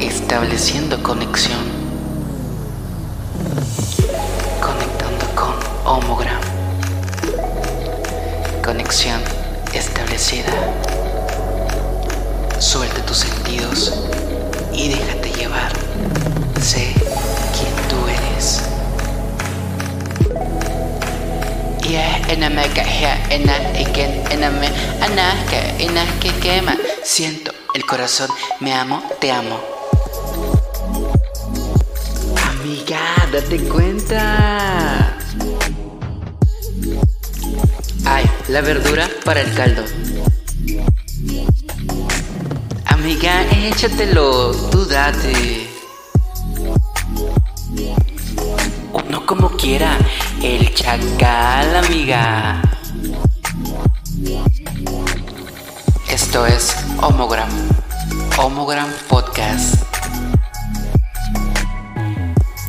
Estableciendo conexión. Conectando con Homogram. Conexión establecida. Suelta tus sentidos y déjate llevar. Sé quién tú eres. Siento el corazón, me amo, te amo. Amiga, date cuenta. Ay, la verdura para el caldo. Amiga, échatelo, tú date. Uno como quiera, el chacal, amiga. Esto es Homogram, Homogram Podcast.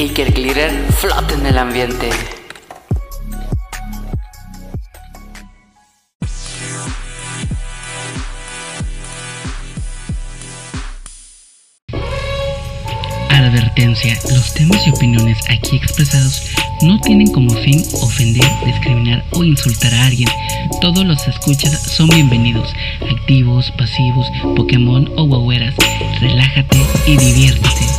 Y que el glitter flote en el ambiente. Advertencia, los temas y opiniones aquí expresados no tienen como fin ofender, discriminar o insultar a alguien. Todos los escuchas son bienvenidos, activos, pasivos, Pokémon o guagueras. Relájate y diviértete.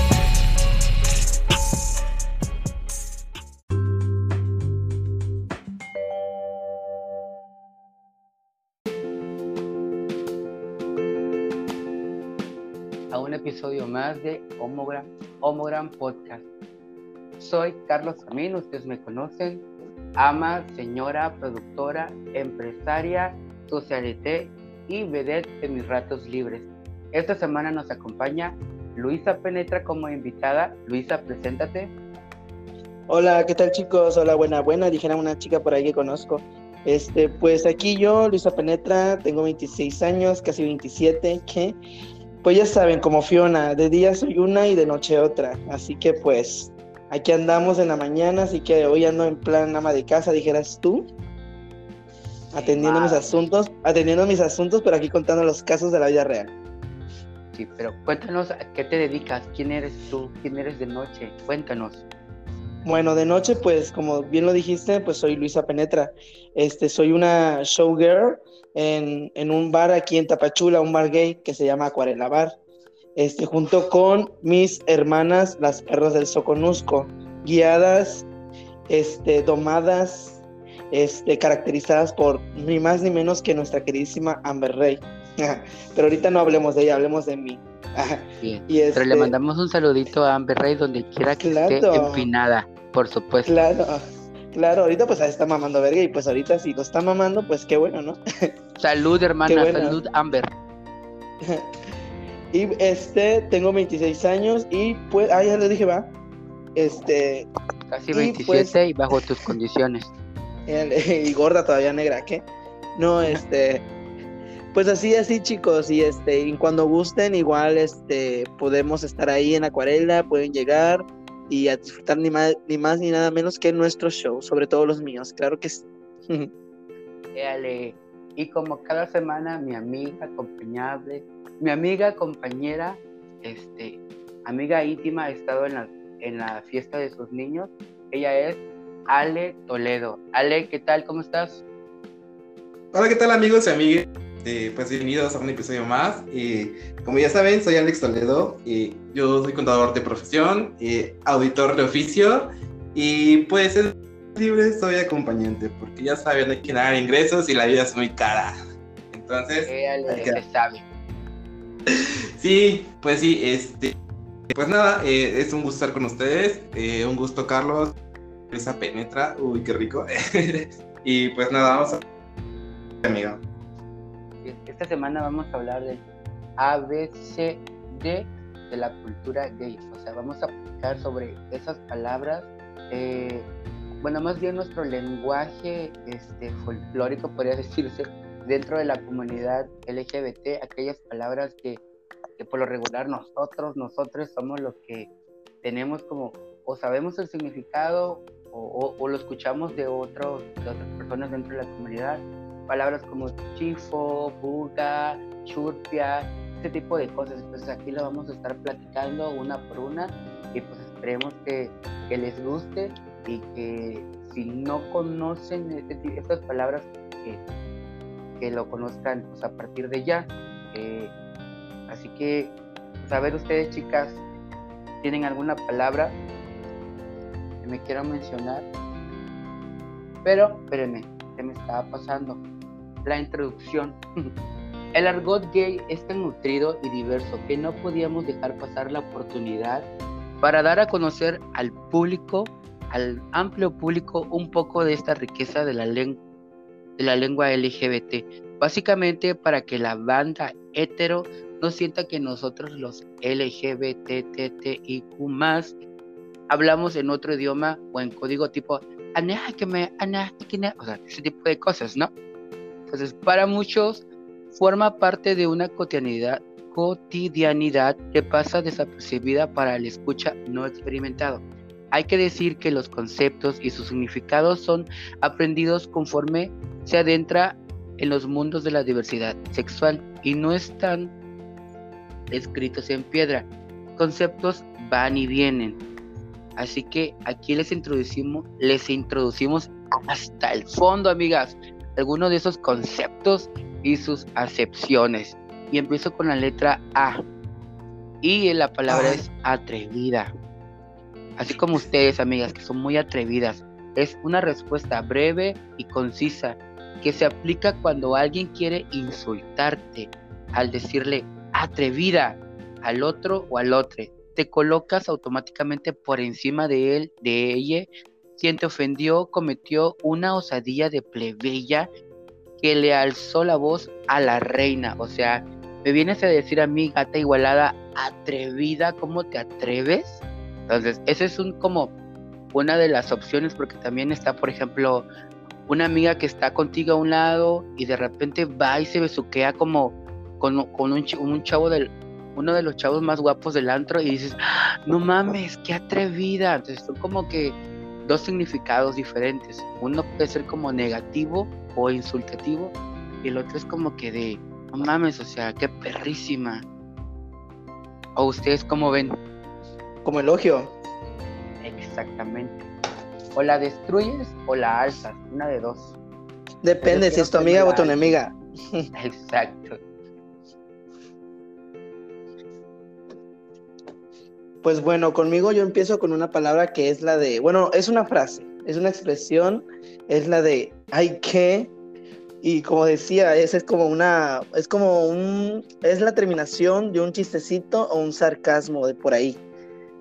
Episodio más de Homogram, Homogram Podcast. Soy Carlos Camino, ustedes me conocen, ama, señora, productora, empresaria, socialité y vedette de mis ratos libres. Esta semana nos acompaña Luisa Penetra como invitada. Luisa, preséntate. Hola, ¿qué tal chicos? Hola, buena, buena, dijera una chica por ahí que conozco. Este, pues aquí yo, Luisa Penetra, tengo 26 años, casi 27, que pues ya saben, como Fiona, de día soy una y de noche otra. Así que pues aquí andamos en la mañana, así que hoy ando en plan ama de casa, dijeras tú. Atendiendo mis asuntos, atendiendo mis asuntos, pero aquí contando los casos de la vida real. Sí, pero cuéntanos a qué te dedicas, quién eres tú, quién eres de noche, cuéntanos. Bueno, de noche, pues como bien lo dijiste, pues soy Luisa Penetra. Este, soy una showgirl en, en un bar aquí en Tapachula, un bar gay que se llama Acuarela Bar. Este, junto con mis hermanas, las perras del Soconusco, guiadas, este, domadas, este, caracterizadas por ni más ni menos que nuestra queridísima Amber Rey. Pero ahorita no hablemos de ella, hablemos de mí. Bien. Y Pero le mandamos un saludito a Amber Rey donde quiera que claro, esté empinada, por supuesto. Claro, claro, ahorita pues está mamando verga y pues ahorita si lo está mamando, pues qué bueno, ¿no? Salud, hermana, bueno. salud, Amber. y este, tengo 26 años y pues, ah, ya le dije, va. Este. Casi 27 y, pues, y bajo tus condiciones. y gorda todavía negra, ¿qué? No, este. Pues así, así chicos, y este, y cuando gusten, igual este, podemos estar ahí en Acuarela, pueden llegar y a disfrutar ni más, ni más ni nada menos que nuestro show, sobre todo los míos, claro que sí. Éale. Y como cada semana, mi amiga acompañable, mi amiga compañera, este, amiga íntima, ha estado en la, en la fiesta de sus niños. Ella es Ale Toledo. Ale, ¿qué tal? ¿Cómo estás? Hola, ¿qué tal amigos y amigas? Eh, pues bienvenidos a un episodio más. Como ya saben, soy Alex Toledo. Y yo soy contador de profesión, auditor de oficio. Y pues es libre soy acompañante, porque ya saben, hay que dar ingresos y la vida es muy cara. Entonces, eh, que... sabe. sí, pues sí, este. Pues nada, eh, es un gusto estar con ustedes. Eh, un gusto, Carlos. Esa penetra. Uy, qué rico. y pues nada, vamos a. Amigo esta semana vamos a hablar del ABCD de la cultura gay. O sea, vamos a explicar sobre esas palabras. Eh, bueno, más bien nuestro lenguaje este, folclórico, podría decirse, dentro de la comunidad LGBT, aquellas palabras que, por lo regular nosotros, nosotros somos los que tenemos como, o sabemos el significado, o, lo escuchamos de otras personas dentro de la comunidad palabras como chifo, buga, churpia, este tipo de cosas. Entonces aquí lo vamos a estar platicando una por una y pues esperemos que, que les guste y que si no conocen este, estas palabras, que, que, lo conozcan pues, a partir de ya. Eh, así que, pues, a ver ustedes chicas, ¿tienen alguna palabra que me quieran mencionar? Pero, espérenme, se me estaba pasando la introducción. El argot gay es tan nutrido y diverso que no podíamos dejar pasar la oportunidad para dar a conocer al público, al amplio público, un poco de esta riqueza de la, de la lengua LGBT. Básicamente para que la banda hetero no sienta que nosotros los LGBTTIQ hablamos en otro idioma o en código tipo o sea, ese tipo de cosas, ¿no? Entonces, para muchos forma parte de una cotidianidad, cotidianidad que pasa desapercibida para el escucha no experimentado. Hay que decir que los conceptos y sus significados son aprendidos conforme se adentra en los mundos de la diversidad sexual y no están escritos en piedra. Conceptos van y vienen. Así que aquí les introducimos, les introducimos hasta el fondo, amigas, algunos de esos conceptos y sus acepciones. Y empiezo con la letra A. Y la palabra es atrevida. Así como ustedes, amigas, que son muy atrevidas. Es una respuesta breve y concisa que se aplica cuando alguien quiere insultarte al decirle atrevida al otro o al otro. Te colocas automáticamente por encima de él, de ella. Quien te ofendió cometió una osadía de plebeya que le alzó la voz a la reina. O sea, me vienes a decir a mí, gata igualada, atrevida, ¿cómo te atreves? Entonces, esa es un como una de las opciones porque también está, por ejemplo, una amiga que está contigo a un lado y de repente va y se besuquea como con, con un, un, chavo del uno de los chavos más guapos del antro y dices, ¡Ah, no mames, qué atrevida. Entonces son como que dos significados diferentes. Uno puede ser como negativo o insultativo y el otro es como que de, no mames, o sea, qué perrísima. ¿O ustedes cómo ven? Como elogio. Exactamente. O la destruyes o la alzas, una de dos. Depende si es tu amiga o tu enemiga. Exacto. Pues bueno, conmigo yo empiezo con una palabra que es la de, bueno, es una frase, es una expresión, es la de hay que, y como decía, es, es como una, es como un, es la terminación de un chistecito o un sarcasmo de por ahí.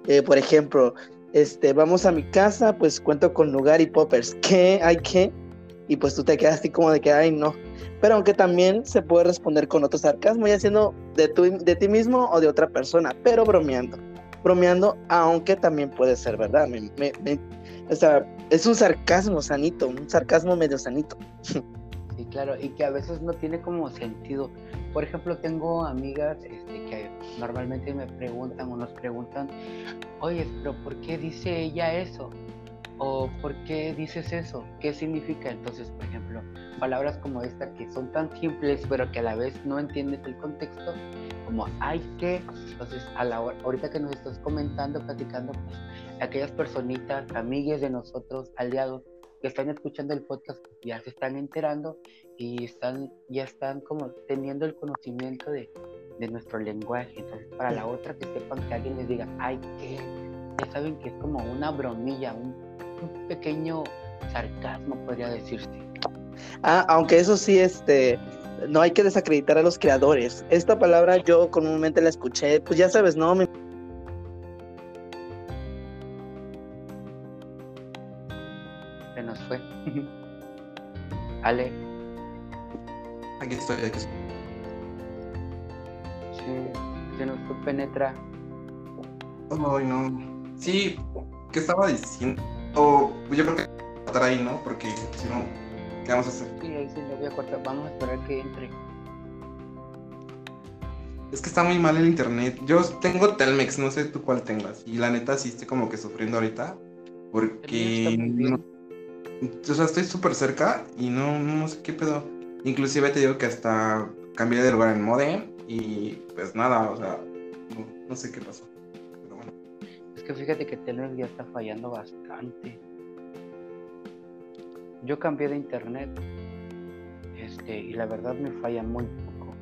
Eh, por ejemplo, este, vamos a mi casa, pues cuento con lugar y poppers, ¿qué? ¿Hay que? Y pues tú te quedas así como de que, ay, no. Pero aunque también se puede responder con otro sarcasmo, ya siendo de, tu, de ti mismo o de otra persona, pero bromeando bromeando, aunque también puede ser verdad. o sea, es un sarcasmo sanito, un sarcasmo medio sanito. Sí, claro, y que a veces no tiene como sentido. Por ejemplo, tengo amigas este, que normalmente me preguntan o nos preguntan, oye, pero ¿por qué dice ella eso? ¿O por qué dices eso? ¿Qué significa? Entonces, por ejemplo, palabras como esta que son tan simples, pero que a la vez no entiendes el contexto, como hay que, entonces a la hora, ahorita que nos estás comentando, platicando, pues aquellas personitas, amigues de nosotros, aliados, que están escuchando el podcast, ya se están enterando y están, ya están como teniendo el conocimiento de, de nuestro lenguaje. Entonces, para la otra que sepan que alguien les diga, hay que, ya saben que es como una bromilla, un, un pequeño sarcasmo, podría decirse. Ah, aunque eso sí, este, no hay que desacreditar a los creadores. Esta palabra yo comúnmente la escuché, pues ya sabes, ¿no? Se nos fue. Ale. Aquí estoy, aquí estoy. Sí, se nos fue penetra. Ay, no. Sí, ¿qué estaba diciendo? Oh, yo creo que estar ahí, ¿no? Porque si no, ¿qué vamos a hacer? Sí, ahí sí lo voy a cortar. Vamos a esperar que entre. Es que está muy mal el internet. Yo tengo Telmex, no sé tú cuál tengas. Y la neta sí estoy como que sufriendo ahorita. Porque... No, o sea, estoy súper cerca y no, no sé qué pedo. Inclusive te digo que hasta cambié de lugar en modem y pues nada, o sea, no, sé qué pasó. Pero bueno. Es que fíjate que Telmex ya está fallando bastante. Yo cambié de internet este, y la verdad me falla muy poco.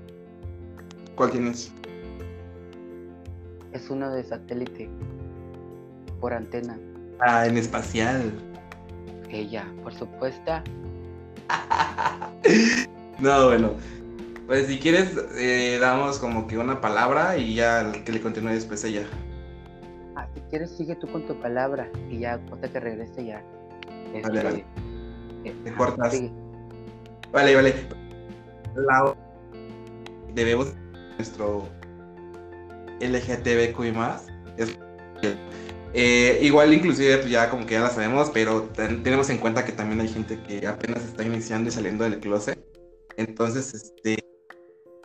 ¿Cuál tienes? Es uno de satélite por antena. Ah, en espacial. Ella, por supuesto. no, bueno. Pues si quieres, eh, damos como que una palabra y ya que le continúe después ella. Ah, si quieres, sigue tú con tu palabra y ya, cuenta que regrese ya. vale, vale. Te cortas. Vale, vale. La... Debemos nuestro LGTBQ y más. Eh, igual inclusive pues, ya como que ya la sabemos, pero tenemos en cuenta que también hay gente que apenas está iniciando y saliendo del closet. Entonces, este,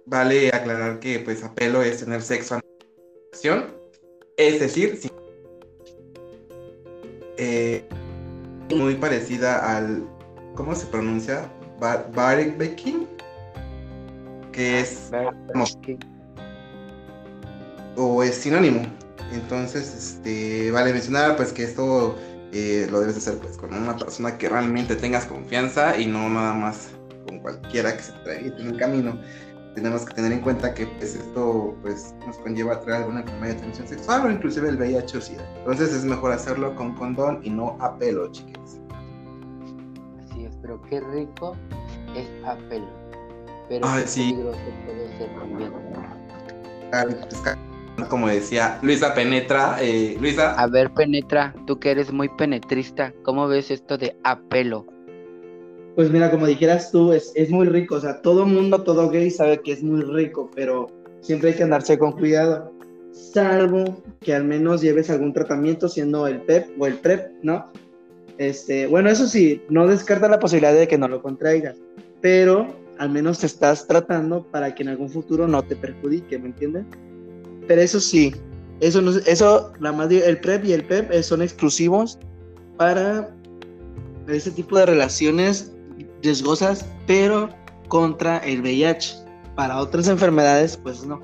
vale aclarar que pues apelo es tener sexo acción, es decir, eh, muy parecida al, ¿cómo se pronuncia? Baking, que es o es sinónimo. Entonces, este, vale mencionar pues que esto eh, lo debes hacer pues con una persona que realmente tengas confianza y no nada más con cualquiera que se traiga en el camino tenemos que tener en cuenta que pues, esto pues, nos conlleva a traer alguna enfermedad de transmisión sexual o inclusive el VIH o SIDA. Entonces es mejor hacerlo con condón y no a pelo, chiquitos. Pero qué rico es a pelo. Pero Ay, sí. puede ser también. Como decía Luisa Penetra, eh, Luisa. A ver, Penetra, tú que eres muy penetrista, ¿cómo ves esto de a pelo? Pues mira, como dijeras tú, es, es muy rico. O sea, todo mundo, todo gay sabe que es muy rico, pero siempre hay que andarse con cuidado. Salvo que al menos lleves algún tratamiento, siendo el PEP o el PrEP, ¿no? Este, bueno, eso sí, no descarta la posibilidad de que no lo contraigas, pero al menos te estás tratando para que en algún futuro no te perjudique, ¿me entiendes? Pero eso sí, eso, no, eso la más, el PrEP y el PEP eh, son exclusivos para ese tipo de relaciones riesgosas, pero contra el VIH. Para otras enfermedades, pues no.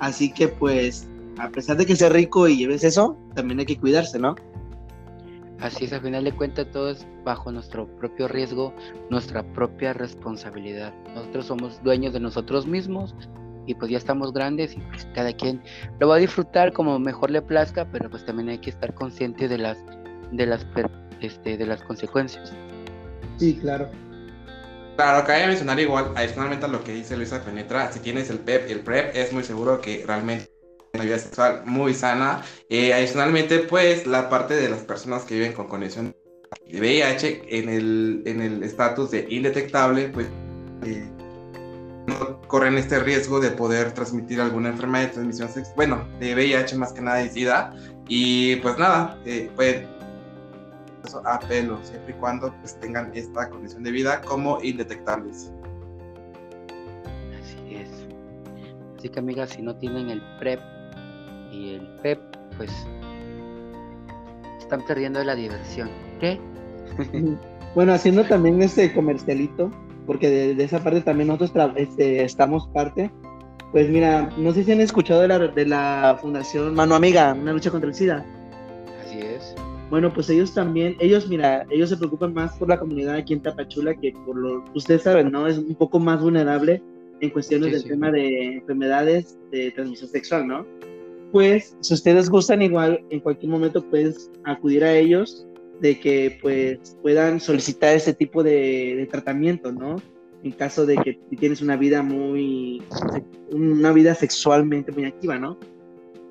Así que pues, a pesar de que sea rico y lleves eso, también hay que cuidarse, ¿no? Así es, al final de cuentas todo es bajo nuestro propio riesgo, nuestra propia responsabilidad. Nosotros somos dueños de nosotros mismos y pues ya estamos grandes y pues cada quien lo va a disfrutar como mejor le plazca, pero pues también hay que estar consciente de las de las este, de las consecuencias. Sí, claro. Claro, cabe mencionar igual, adicionalmente a lo que dice Luisa Penetra, si tienes el PEP y el PrEP, es muy seguro que realmente una vida sexual muy sana. Eh, adicionalmente, pues, la parte de las personas que viven con condición de VIH en el en el estatus de indetectable, pues, eh, no corren este riesgo de poder transmitir alguna enfermedad de transmisión sexual, bueno, de VIH más que nada de SIDA. Y pues nada, eh, pues a pelo, siempre y cuando pues, tengan esta condición de vida como indetectables. Así es. Así que amigas, si no tienen el PrEP y el PEP, pues están perdiendo la diversión. ¿Qué? bueno, haciendo también este comercialito, porque de, esa parte también nosotros este, estamos parte. Pues mira, no sé si han escuchado de la, de la Fundación Mano Amiga, una lucha contra el SIDA. Así es. Bueno, pues ellos también, ellos, mira, ellos se preocupan más por la comunidad aquí en Tapachula que por lo, ustedes saben, ¿no? Es un poco más vulnerable en cuestiones del tema de enfermedades de transmisión sexual, ¿no? Pues, si ustedes gustan igual, en cualquier momento puedes acudir a ellos de que pues puedan solicitar ese tipo de, tratamiento, ¿no? En caso de que tienes una vida muy, una vida sexualmente muy activa, ¿no?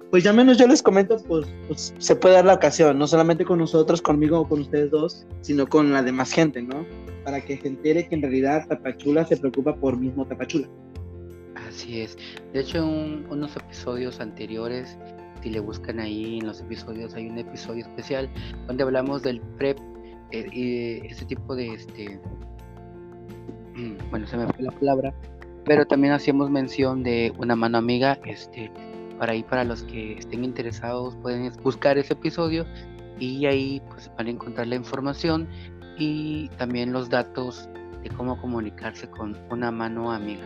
pues ya menos yo les comento, pues, pues, se puede dar la ocasión, no solamente con nosotros, conmigo o con ustedes dos, sino con la demás gente, ¿no? Para que se entere que en realidad Tapachula se preocupa por mismo Tapachula. Así es. De hecho, en unos episodios anteriores, si le buscan ahí en los episodios, hay un episodio especial donde hablamos del PrEP eh, y ese tipo de, este, bueno, se me fue la palabra, pero también hacíamos mención de una mano amiga, este, para ahí para los que estén interesados pueden buscar ese episodio y ahí pues van a encontrar la información y también los datos de cómo comunicarse con una mano amiga.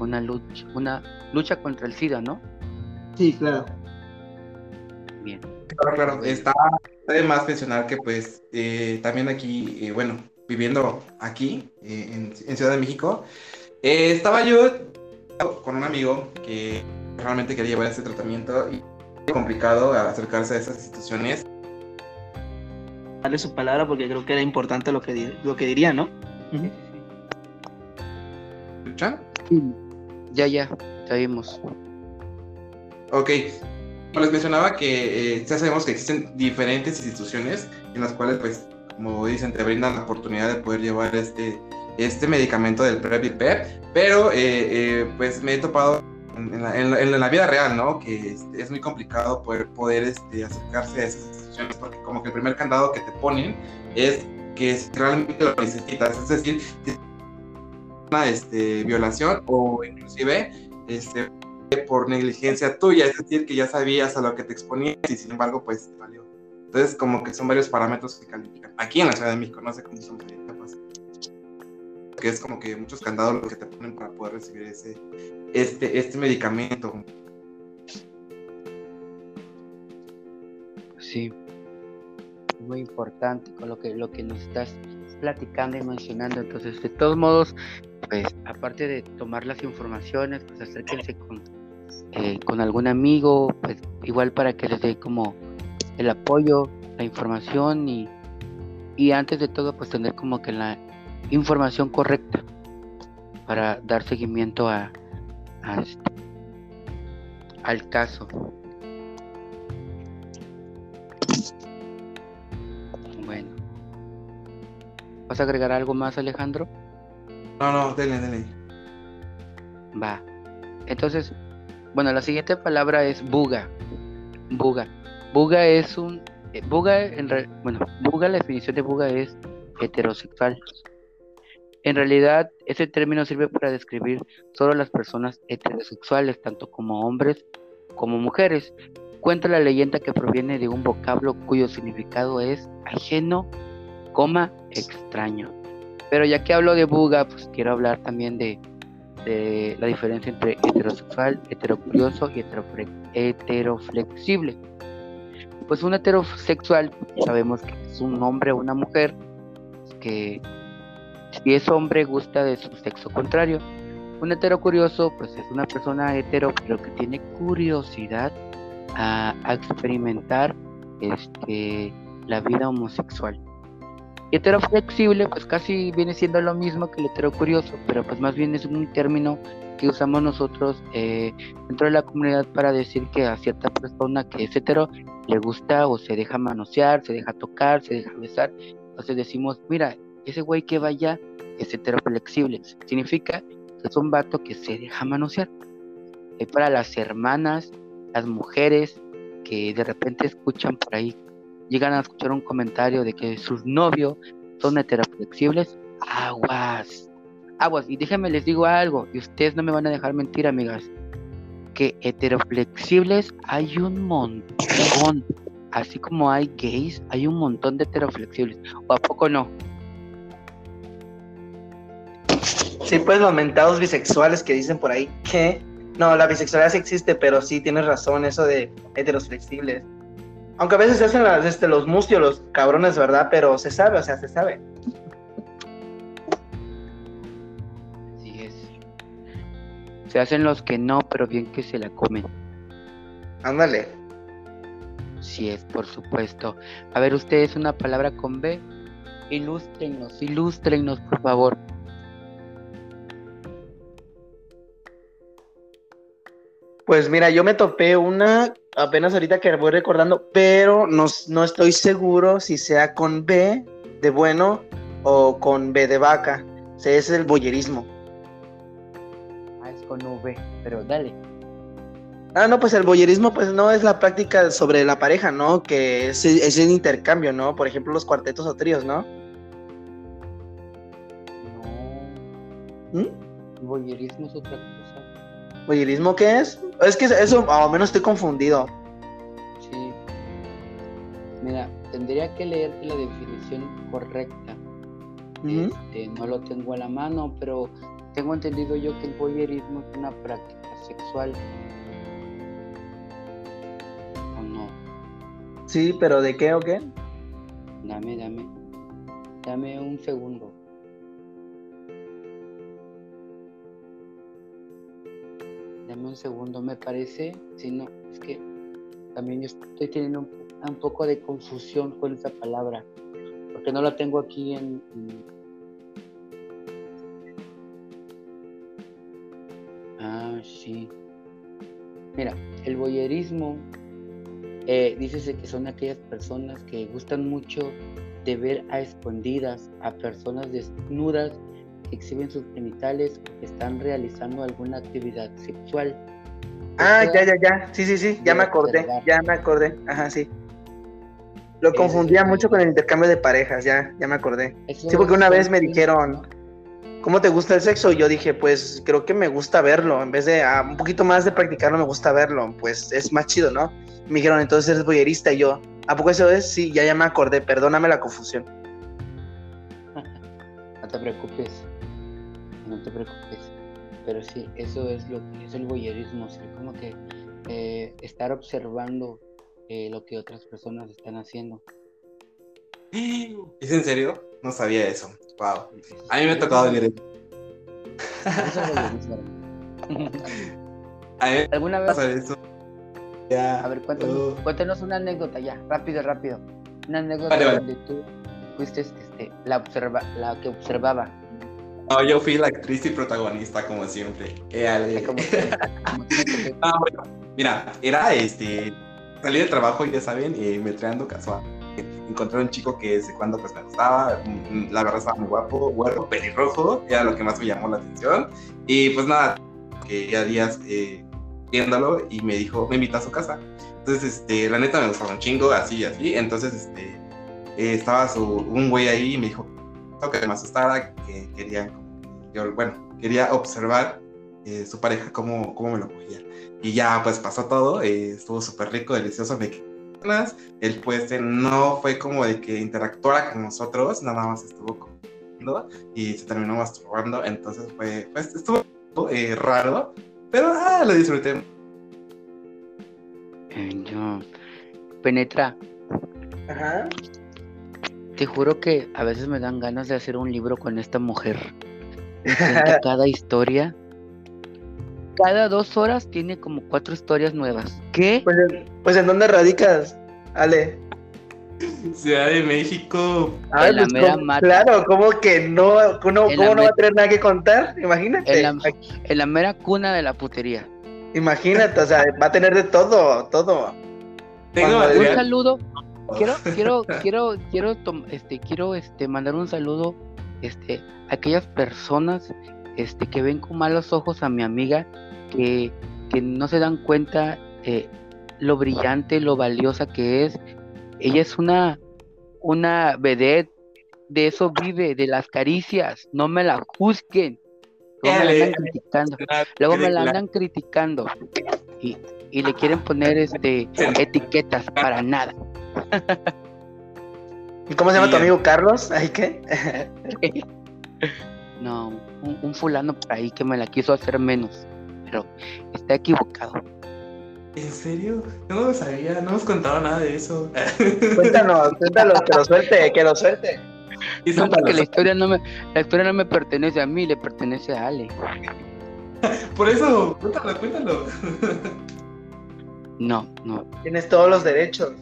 Una lucha, una lucha contra el SIDA, ¿no? Sí, claro. Bien. Claro, claro. Está además mencionar que pues eh, también aquí, eh, bueno, viviendo aquí eh, en, en, Ciudad de México, estaba yo con un amigo que realmente quería llevar ese tratamiento y complicado acercarse a esas instituciones. Darle su palabra porque creo que era importante lo que, lo que diría, ¿no? ¿Escuchan? Ya, ya, ya vimos. Ok. Les mencionaba que eh, ya sabemos que existen diferentes instituciones en las cuales, pues, como dicen, te brindan la oportunidad de poder llevar este, este medicamento del PrEP y PEP, pero eh, eh, pues me he topado en la, en, la, vida real, ¿no? Que es muy complicado poder, poder este, acercarse a esas instituciones porque como que el primer candado que te ponen es que realmente lo necesitas, es decir, una este, violación o inclusive este, por negligencia tuya, es decir, que ya sabías a lo que te exponías y sin embargo, pues valió. Entonces, como que son varios parámetros que califican. Aquí en la Ciudad de México, no sé cómo son que es como que muchos candados los que te ponen para poder recibir ese, este, este medicamento. Sí, muy importante con lo que, lo que nos platicando y mencionando. Entonces, de todos modos, pues aparte de tomar las informaciones, pues acérquense con, eh, con algún amigo, pues igual para que les dé como el apoyo, la información y, y antes de todo, pues tener como que la información correcta para dar seguimiento a, este, al caso. Bueno. ¿Vas a agregar algo más, Alejandro? No, no, dele, dele. Va. Entonces, bueno, la siguiente palabra es buga. Buga. Buga es un. Eh, buga, en bueno, buga, la definición de buga es heterosexual. En realidad, ese término sirve para describir solo las personas heterosexuales, tanto como hombres como mujeres. Cuenta la leyenda que proviene de un vocablo cuyo significado es ajeno, coma, extraño. Pero ya que hablo de buga, pues quiero hablar también de, la diferencia entre heterosexual, heterocurioso y heteroflexible. Pues un heterosexual sabemos que es un hombre o una mujer que si es hombre, gusta de su sexo contrario. Un hetero curioso, pues es una persona hetero, pero que tiene curiosidad a, experimentar este, la vida homosexual. Y hetero flexible, pues casi viene siendo lo mismo que el hetero curioso, pero pues más bien es un término que usamos nosotros eh, dentro de la comunidad para decir que a cierta persona que es hetero le gusta o se deja manosear, se deja tocar, se deja besar. Entonces decimos, mira, ese güey que vaya es heteroflexible. Significa que es un vato que se deja manosear. Es para las hermanas, las mujeres que de repente escuchan por ahí, llegan a escuchar un comentario de que sus novios son heteroflexibles, aguas, aguas. Y déjenme les digo algo, y ustedes no me van a dejar mentir, amigas, que heteroflexibles hay un montón. Así como hay gays, hay un montón de heteroflexibles. ¿O a poco no? Sí, pues los mentados bisexuales que dicen por ahí que no, la bisexualidad sí existe, pero sí tienes razón, eso de heteros flexibles. Aunque a veces se hacen las, este, los mustios, los cabrones, ¿verdad? Pero se sabe, o sea, se sabe. Así es. Se hacen los que no, pero bien que se la comen. Ándale. Sí es, por supuesto. A ver, ustedes una palabra con B. Ilústrenos, ilústrenos, por favor. Pues mira, yo me topé una apenas ahorita que voy recordando, pero no, no estoy seguro si sea con B de bueno o con B de vaca. O sea, ese es el boyerismo. Ah, es con V, pero dale. Ah, no, pues el boyerismo pues no es la práctica sobre la pareja, ¿no? Que es, es el intercambio, ¿no? Por ejemplo, los cuartetos o tríos, ¿no? No. ¿Mm? El boyerismo es otra cosa. ¿Boyerismo qué es? Es que eso, al menos estoy confundido. Sí. Mira, tendría que leer la definición correcta. Este, no lo tengo a la mano, pero tengo entendido yo que el voyerismo es una práctica sexual. ¿O no? Sí, pero ¿de qué o qué? Dame, dame. Dame un segundo. Dame un segundo, me parece. Si no, es que también yo estoy teniendo un, un poco de confusión con esa palabra. Porque no la tengo aquí en. Ah, sí. Mira, el voyerismo eh, que son aquellas personas que gustan mucho de ver a escondidas a personas desnudas exhiben sus genitales están realizando alguna actividad sexual. Ah, ya, ya, ya. Sí, sí, sí. Ya me acordé. observar. Ya me acordé. Ajá, sí. Lo confundía mucho con el intercambio de parejas. Ya, ya me acordé. eso Sí, porque una vez me dijeron, ¿cómo te gusta el sexo? Y yo dije, pues creo que me gusta verlo. En vez de ah, un poquito más de practicarlo, me gusta verlo. Pues es más chido, ¿no? Me dijeron, entonces eres boyerista. Y yo, ¿a poco eso es? Sí, ya, ya me acordé. Perdóname la confusión. No te preocupes, no te preocupes. Pero sí, eso es lo que es el voyerismo, o sea, como que eh, estar observando eh, lo que otras personas están haciendo. ¿Es en serio? No sabía eso. Wow. A mí me ha tocado ver eso. A me ¿Alguna vez? eso. Ya. A ver, cuéntanos, cuéntanos una anécdota ya, rápido, rápido. Una anécdota Vale, vale. donde tú fuiste este, la, observa, la que observaba. No, yo fui la actriz y protagonista, como siempre. Eh, Ale. Como que- como tiene que ser. Ah, bueno, mira, era este. Salí del trabajo, ya saben, y me traendo casual. Encontré un chico que desde cuando pues me gustaba, mm, la verdad estaba muy guapo, güero, pelirrojo, era lo que más me llamó la atención. Y pues nada, que ya días eh, viéndolo y me dijo, me invitó a su casa. Entonces, este, la neta me gustaba un chingo, así y así. Entonces, este, eh, estaba su, un güey ahí y me dijo que me asustara, que quería, como que yo, bueno, quería observar eh, su pareja cómo, cómo me lo cogía. Y ya pues pasó todo, eh, estuvo súper rico, delicioso, me quedé con ganas. El pues eh, no fue como de que interactuara con nosotros, nada más estuvo comiendo y se terminó masturbando, entonces fue, pues estuvo eh, raro, pero ah, lo disfruté. Yo- Penetra, Ajá. te juro que a veces me dan ganas de hacer un libro con esta mujer. Cuenta cada historia. Cada dos horas tiene como cuatro historias nuevas. ¿Qué? Pues, en- pues ¿en dónde radicas, Ale? Ciudad de México, Ay, En la pues, mera ¿cómo- mata. Claro, ¿cómo que no? ¿Cómo, En cómo la no va a tener nada que contar? Imagínate. En la, en la mera cuna de la putería. Imagínate, o sea, va a tener de todo, todo. tengo Un saludo. Quiero, quiero, quiero, quiero, este, quiero, este, mandar un saludo, este, aquellas personas, este, que ven con malos ojos a mi amiga, que, que no se dan cuenta eh, lo brillante, lo valiosa que es. Ella es una, una vedette, de eso vive, de las caricias. No me la juzguen. Luego me la andan criticando. Luego me la andan criticando y, y le quieren poner este etiquetas para nada. ¿Y cómo se llama tu amigo Carlos? ¿Ay qué? No, un, un fulano por ahí que me la quiso hacer menos, pero está equivocado. ¿En serio? No lo sabía, no hemos contado nada de eso. Cuéntanos, cuéntanos, que lo suelte, que lo suelte. Y No, porque la historia no me, la historia no me pertenece a mí, le pertenece a Ale. Por eso, cuéntalo, cuéntalo. No, no, Tienes todos los derechos.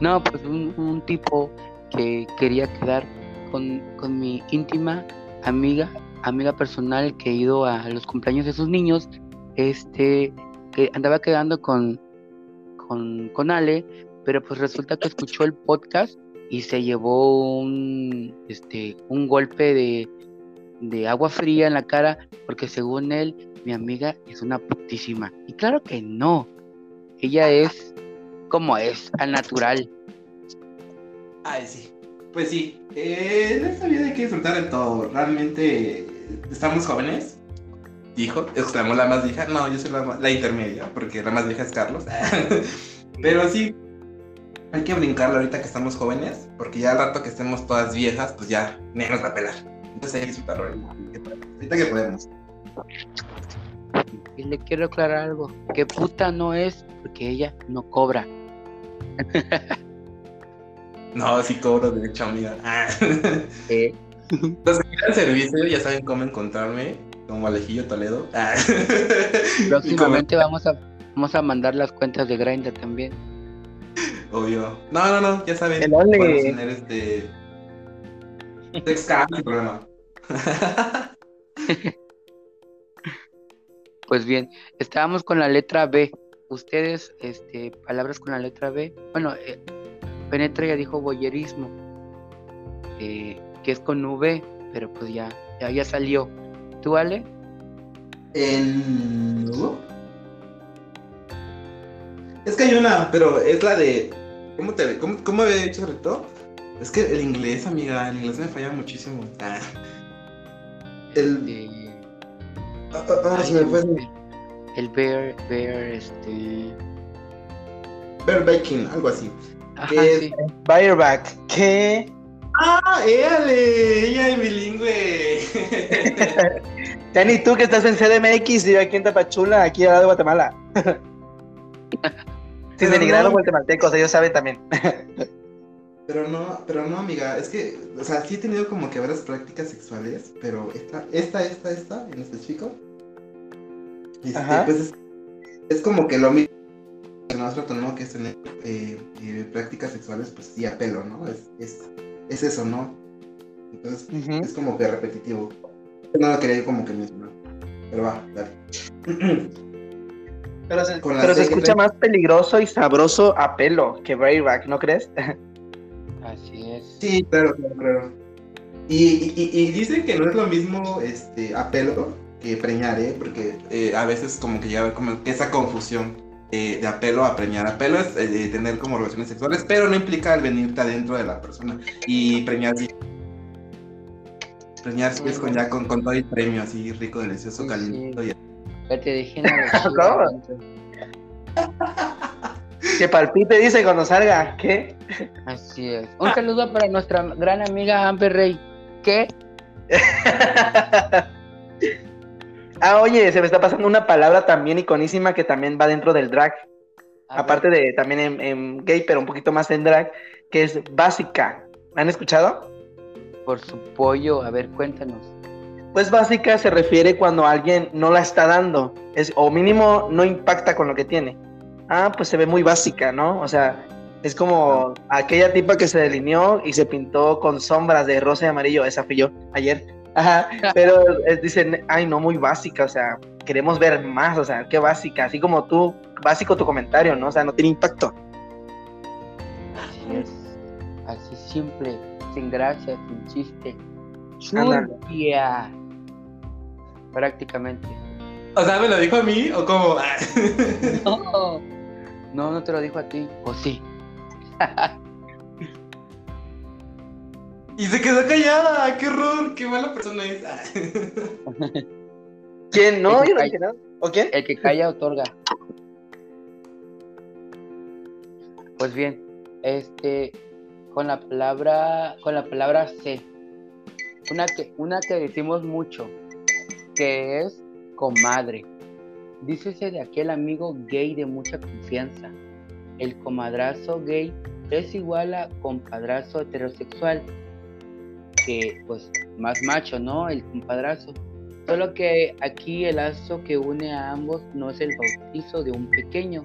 No, pues un, tipo que quería quedar con, con mi íntima amiga, amiga personal que he ido a los cumpleaños de sus niños, este, que andaba quedando con, con, con Ale, pero pues resulta que escuchó el podcast y se llevó un, este, un golpe de, de agua fría en la cara, porque según él, mi amiga es una putísima. Y claro que no, ella es como es, al natural. Ay, sí. Pues sí, eh, en esta vida hay que disfrutar de todo. Realmente estamos jóvenes. Dijo, exclamó la más vieja. No, yo soy la, la intermedia, porque la más vieja es Carlos. Pero sí, hay que brincarlo ahorita que estamos jóvenes, porque ya al rato que estemos todas viejas, pues ya, ni nos va a pelar. Entonces hay que disfrutarlo ahorita que podemos. Y le quiero aclarar algo, que puta no es porque ella no cobra. no, sí cobro, de hecho, amiga. Eh. Los que quieran servicio ya saben cómo encontrarme, como Alejillo Toledo. Próximamente vamos a, vamos a mandar las cuentas de Grindr también. Obvio. No, no, no, ya saben. El Podemos tener este. sin problema. Pues bien, estábamos con la letra B. Ustedes, este, palabras con la letra B. Bueno, eh, Penetra ya dijo boyerismo, eh, que es con V, pero pues ya, ya, ya salió. ¿Tú, Ale? En... Es que hay una, pero es la de. ¿Cómo te cómo, cómo había dicho reto? Es que el inglés, amiga, el inglés me falla muchísimo. Ah. El. Ah, ah, ah se me fue. El bear, bear, este. Bear baking, algo así. Ajá, sí. ¿Qué? ¡Ah, éale! Ella es bilingüe. Tani, tú que estás en CDMX y yo aquí en Tapachula, aquí al lado de Guatemala. Sin denigrar a los guatemaltecos, ellos saben también. Pero no, pero no, amiga, es que, o sea, sí he tenido como que varias prácticas sexuales, pero esta, esta, esta, esta, en este chico, este, pues es, como que lo mismo que nosotros tenemos que es tener eh, eh, prácticas sexuales, pues sí, a pelo, ¿no? Es, es, es eso, ¿no? Entonces, es como que repetitivo. No lo quería ir como que mismo, ¿no? Pero va, dale. Pero se, pero se escucha más peligroso y sabroso a pelo que Brayback, ¿no crees? Así es. Sí, claro, claro, Y, y, dicen que no es lo mismo este, a pelo que preñar, ¿eh? Porque eh, a veces como que llega como esa confusión de apelo a preñar. Apelo es eh, tener como relaciones sexuales, pero no implica el venirte adentro de la persona. Y preñar sí. Preñar sí es con, ya con, todo el premio así rico, delicioso, caliente. Ya te dije Que palpite, dice cuando salga. ¿Qué? Así es. Un saludo para nuestra gran amiga Amber Rey. ¿Qué? ah, oye, se me está pasando una palabra también iconísima que también va dentro del drag. Aparte de también en, gay, pero un poquito más en drag, que es básica. ¿Han escuchado? Por su pollo, a ver, cuéntanos. Pues básica se refiere cuando alguien no la está dando, es, o mínimo no impacta con lo que tiene ah, pues se ve muy básica, ¿no? O sea, es como aquella tipa que se delineó y se pintó con sombras de rosa y amarillo, esa fui yo ayer. Ajá, pero dicen, ay, no, muy básica, o sea, queremos ver más, o sea, qué básica, así como tú, básico tu comentario, ¿no? O sea, no tiene impacto. Así es, así simple, sin gracia, sin chiste. Churria. Prácticamente. O sea, ¿me lo dijo a mí o cómo? no. No, no te lo dijo a ti, o sí. y se quedó callada, qué horror, qué mala persona es. ¿Quién? No, yo no dije nada. ¿O quién? El que calla otorga. Pues bien, este, con la palabra, con la palabra C, una que, una que decimos mucho, que es comadre. Dícese de aquel amigo gay de mucha confianza. El comadrazo gay es igual a compadrazo heterosexual, que pues más macho, ¿no? El compadrazo. Solo que aquí el lazo que une a ambos no es el bautizo de un pequeño,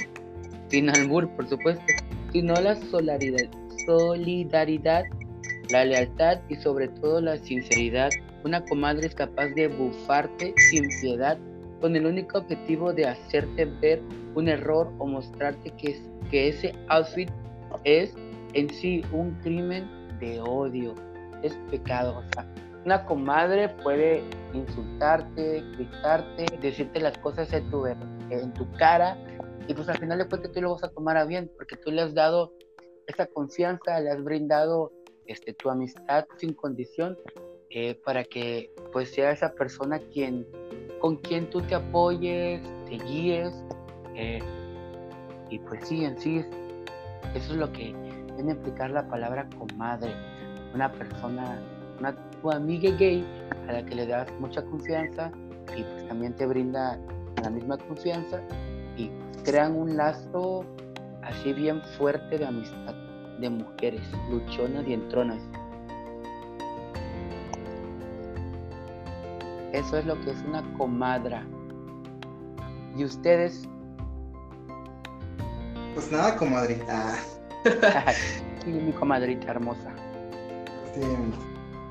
sin albur, por supuesto, sino la solidaridad, solidaridad, la lealtad y sobre todo la sinceridad. Una comadre es capaz de bufarte sin piedad con el único objetivo de hacerte ver un error o mostrarte que, que ese outfit es en sí un crimen de odio, es pecado. O sea, una comadre puede insultarte, gritarte, decirte las cosas en tu, en tu cara y pues al final de cuentas tú lo vas a tomar a bien porque tú le has dado esa confianza, le has brindado este, tu amistad sin condición eh, para que pues sea esa persona quien con quien tú te apoyes, te guíes. Eh, y pues sí, en sí, eso es lo que viene a implicar la palabra comadre. Una persona una tu amiga gay a la que le das mucha confianza y pues también te brinda la misma confianza y crean un lazo así bien fuerte de amistad de mujeres luchonas y entronas. Eso es lo que es una comadra. ¿Y ustedes? Pues nada, comadre. Ah. Sí, mi comadrita hermosa. Sí.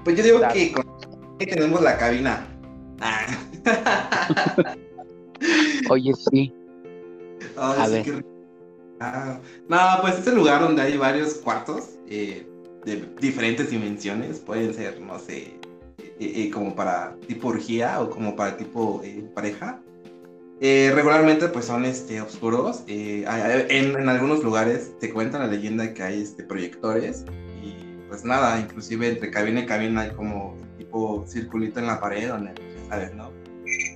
Pues yo digo que con tenemos la cabina. Ah. Oye, sí. Ay, A sí, ver. Ah, no, pues es el lugar donde hay varios cuartos eh, de diferentes dimensiones. Pueden ser, no sé, eh, eh, como para tipo orgía o como para tipo eh, pareja. Eh, regularmente pues son este, oscuros. eh, en, en algunos lugares te cuentan la leyenda que hay este, proyectores. Y pues nada, inclusive entre cabina y cabina hay como tipo circulito en la pared donde, ya sabes, ¿no?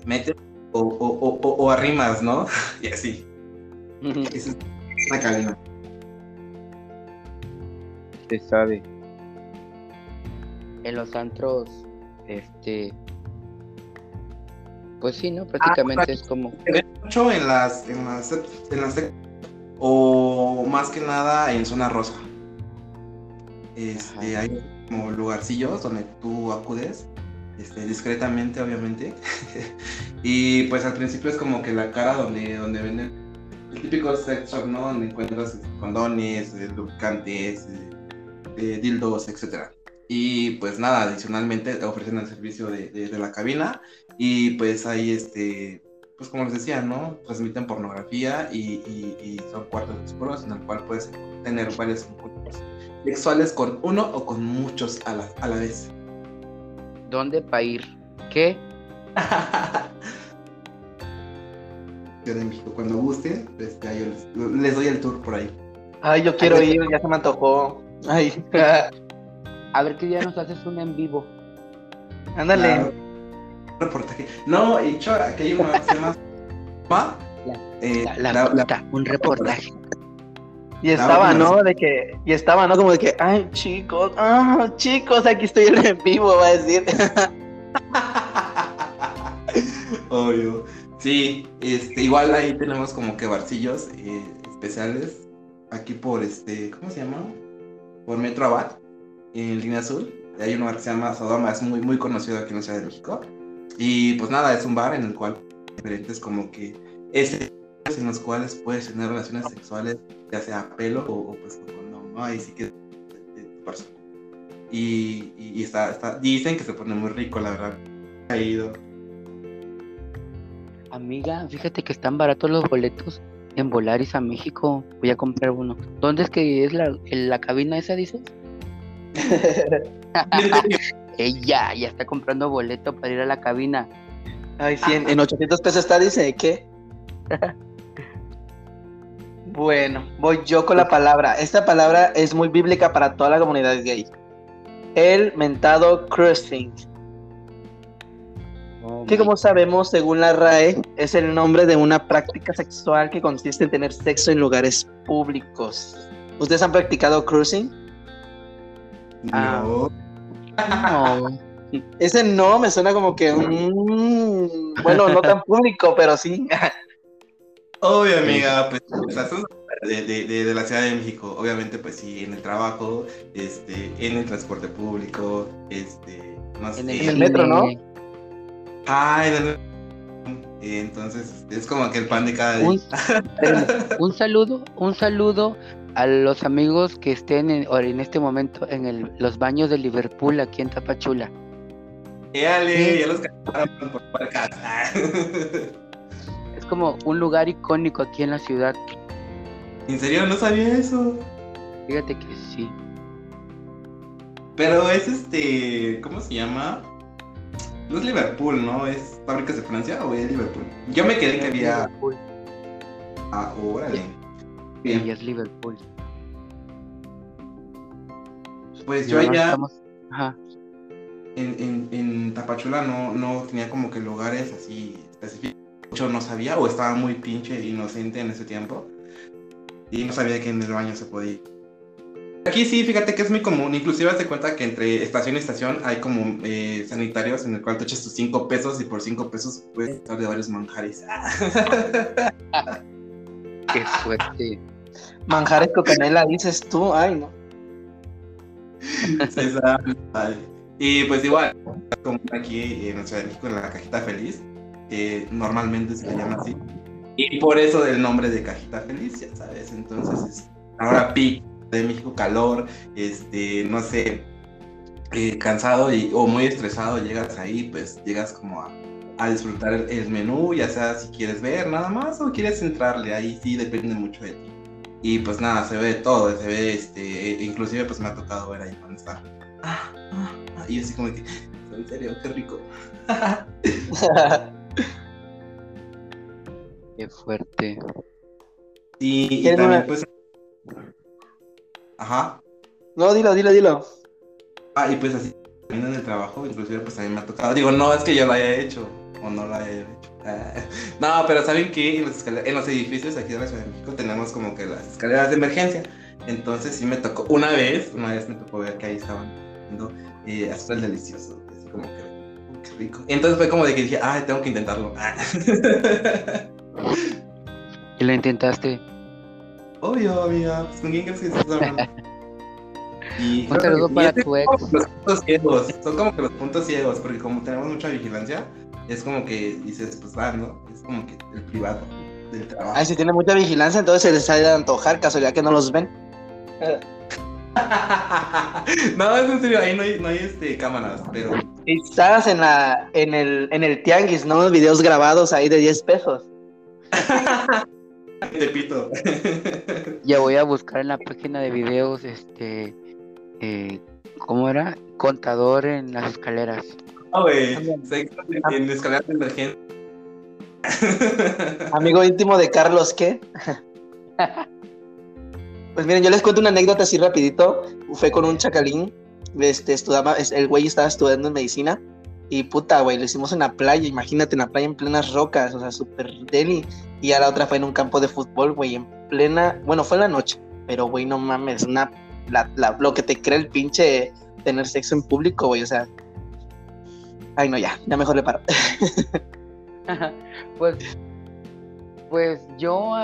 Metes o, o, o, o- o arrimas, ¿no? y así. Esa es una cabina. Se sabe. En los antros, este. Pues sí, ¿no? Prácticamente es como. Mucho en las, en las, en las o más que nada en zona rosa. Este, Ajá. hay como lugarcillos donde tú acudes, este, discretamente, obviamente. y pues al principio es como que la cara donde, donde venden el típico sex shop, ¿no? Donde encuentras este, condones, eh, lubricantes, eh, eh, dildos, etcétera. Y pues nada, adicionalmente te ofrecen el servicio de, de- de la cabina y pues ahí, este, pues como les decía, ¿no? Transmiten pornografía y, y- y son cuartos oscuros en el cual puedes tener varios encuentros sexuales con uno o con muchos a la, a la vez. ¿Dónde para ir? ¿Qué? Ciudad de México, cuando gusten, este, yo les doy el tour por ahí. Ay, yo quiero ir, ya se me antojó. Ay, A ver qué día nos haces un en vivo. ándale. Ah, reportaje. No, y hecho, aquí hay una se llama Ma, eh, La, la, la- la- puta, un reportaje. Y estaba, ¿no? De que, y estaba, ¿no? Como de que, ay, chicos, ah, chicos, aquí estoy en vivo, va a decir. Obvio. Sí, este, igual ahí tenemos como que barcillos eh, especiales. Aquí por este, ¿cómo se llama? Por Metro Abad, en línea azul. Hay un bar que se llama Sodoma, es muy, muy conocido aquí en la Ciudad de México. Y pues nada, es un bar en el cual diferentes como que escenarios en los cuales puedes tener relaciones sexuales, ya sea a pelo o, o, pues con condón, ¿no? Ahí sí que de. Y, y, y está, está, dicen que se pone muy rico, la verdad. Ha ido. Amiga, fíjate que están baratos los boletos en Volaris a México. Voy a comprar uno. ¿Dónde es que es la, la cabina esa, dices? Ella ya está comprando boleto para ir a la cabina. Ay, sí, en, en 800 pesos está, dice, ¿qué? Bueno, voy yo con la palabra. Esta palabra es muy bíblica para toda la comunidad gay. El mentado cruising. Oh que como sabemos, según la RAE, es el nombre de una práctica sexual que consiste en tener sexo en lugares públicos. ¿Ustedes han practicado cruising? Ah. No. No. Ese no me suena como que un... Bueno, no tan público, pero sí. Obvio, amiga, pues o sea, somos de, de, de, de la Ciudad de México, obviamente, pues sí, en el trabajo, este, en el transporte público, este, sé. En el, En el metro, ¿no? Ah, en el- Entonces, es como que el pan de cada día. Un saludo, un saludo a los amigos que estén en, ahora en este momento en el- los baños de Liverpool aquí en Tapachula. Éale, ya los por podcast. Es como un lugar icónico aquí en la ciudad. en serio, no sabía eso. Fíjate que sí. Pero es este, ¿cómo se llama? No es Liverpool, ¿no? ¿Es Fábricas de Francia o es Liverpool? Yo me quedé que había... Liverpool. Ah, órale. Bien. es Liverpool. Pues yo allá estamos- Ajá. en, en, en Tapachula no, no tenía como que lugares así específicos. Yo no sabía o estaba muy pinche e inocente en ese tiempo. Y no sabía que en el baño se podía ir. aquí sí, fíjate que es muy común. Inclusive hace cuenta que entre estación y estación hay como eh, sanitarios en el cual te echas tus cinco pesos y por cinco pesos puedes estar de varios manjares. Qué fuerte. Manjares con canela, dices tú, ay, no. Y pues igual, como aquí en Ciudad de México, en la cajita feliz, que normalmente se le llama así. Y por eso el nombre de cajita feliz, ya sabes. Entonces, es, ahora pi de México, calor, este, no sé, eh, cansado o muy estresado, llegas ahí, pues llegas como a, a disfrutar el, menú, ya sea si quieres ver nada más o quieres entrarle, ahí sí depende mucho de ti. Y pues nada, se ve todo, se ve, este, inclusive pues me ha tocado ver ahí cuando está. Ah, ah, ah, y así como que, en serio, qué rico. qué fuerte. Y, y también pues... Ajá. No, dilo, dilo, dilo. Ah, y pues así, también en el trabajo, inclusive pues a mí me ha tocado. Digo, no es que yo lo haya hecho, o no lo haya hecho. no, pero ¿saben que en los, en los, edificios aquí de la Ciudad de México tenemos como que las escaleras de emergencia? Entonces sí me tocó, una vez, una vez me tocó ver que ahí estaban haciendo eh, azúcar delicioso, así como que, qué rico. Entonces fue como de que dije, ay, tengo que intentarlo. ¿Y lo intentaste? Obvio, amiga, pues con quién crees que estás hablando. Y un saludo para tu ex. Los puntos ciegos, son como que los puntos ciegos, porque como tenemos mucha vigilancia, es como que dices, pues va, ¿no? Es como que el privado del trabajo. Ay, si tiene mucha vigilancia, entonces se les ha de antojar, casualidad que no los ven. no, es en serio, ahí no hay, no hay este, cámaras, pero... Estás en, la, en, el, en el tianguis, ¿no? Videos grabados ahí de 10 pesos. Te pito. ya voy a buscar en la página de videos, este... Eh, ¿Cómo era? Contador en las escaleras. Ah, güey. Sexo en escaleras de emergencia. Amigo íntimo de Carlos, ¿qué? Pues miren, yo les cuento una anécdota así rapidito. Fue con un chacalín. Este, estudiaba, el güey estaba estudiando en medicina. Y puta, güey, lo hicimos en la playa. Imagínate, en la playa en plenas rocas. O sea, súper deli. Y a la otra fue en un campo de fútbol, güey, en plena. Bueno, fue en la noche. Pero, güey, no mames, una. La, la, lo que te cree el pinche tener sexo en público, güey. O sea, Ay, no, ya, ya mejor le paro. pues, pues yo,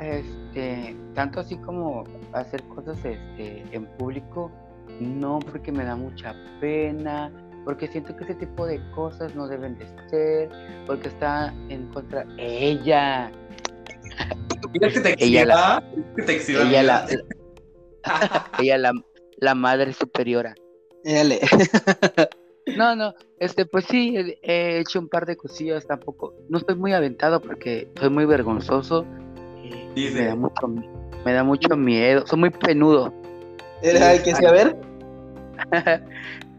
este, tanto así como hacer cosas este, en público, no porque me da mucha pena, porque siento que ese tipo de cosas no deben de ser, porque está en contra ella. que te ella la, ella la, ella la, la madre superiora. Ella le. No, no, este, pues sí, he, hecho un par de cosillas, tampoco, no estoy muy aventado porque soy muy vergonzoso. Me da mucho, me da mucho miedo, soy muy penudo. ¿Era el que se a ver?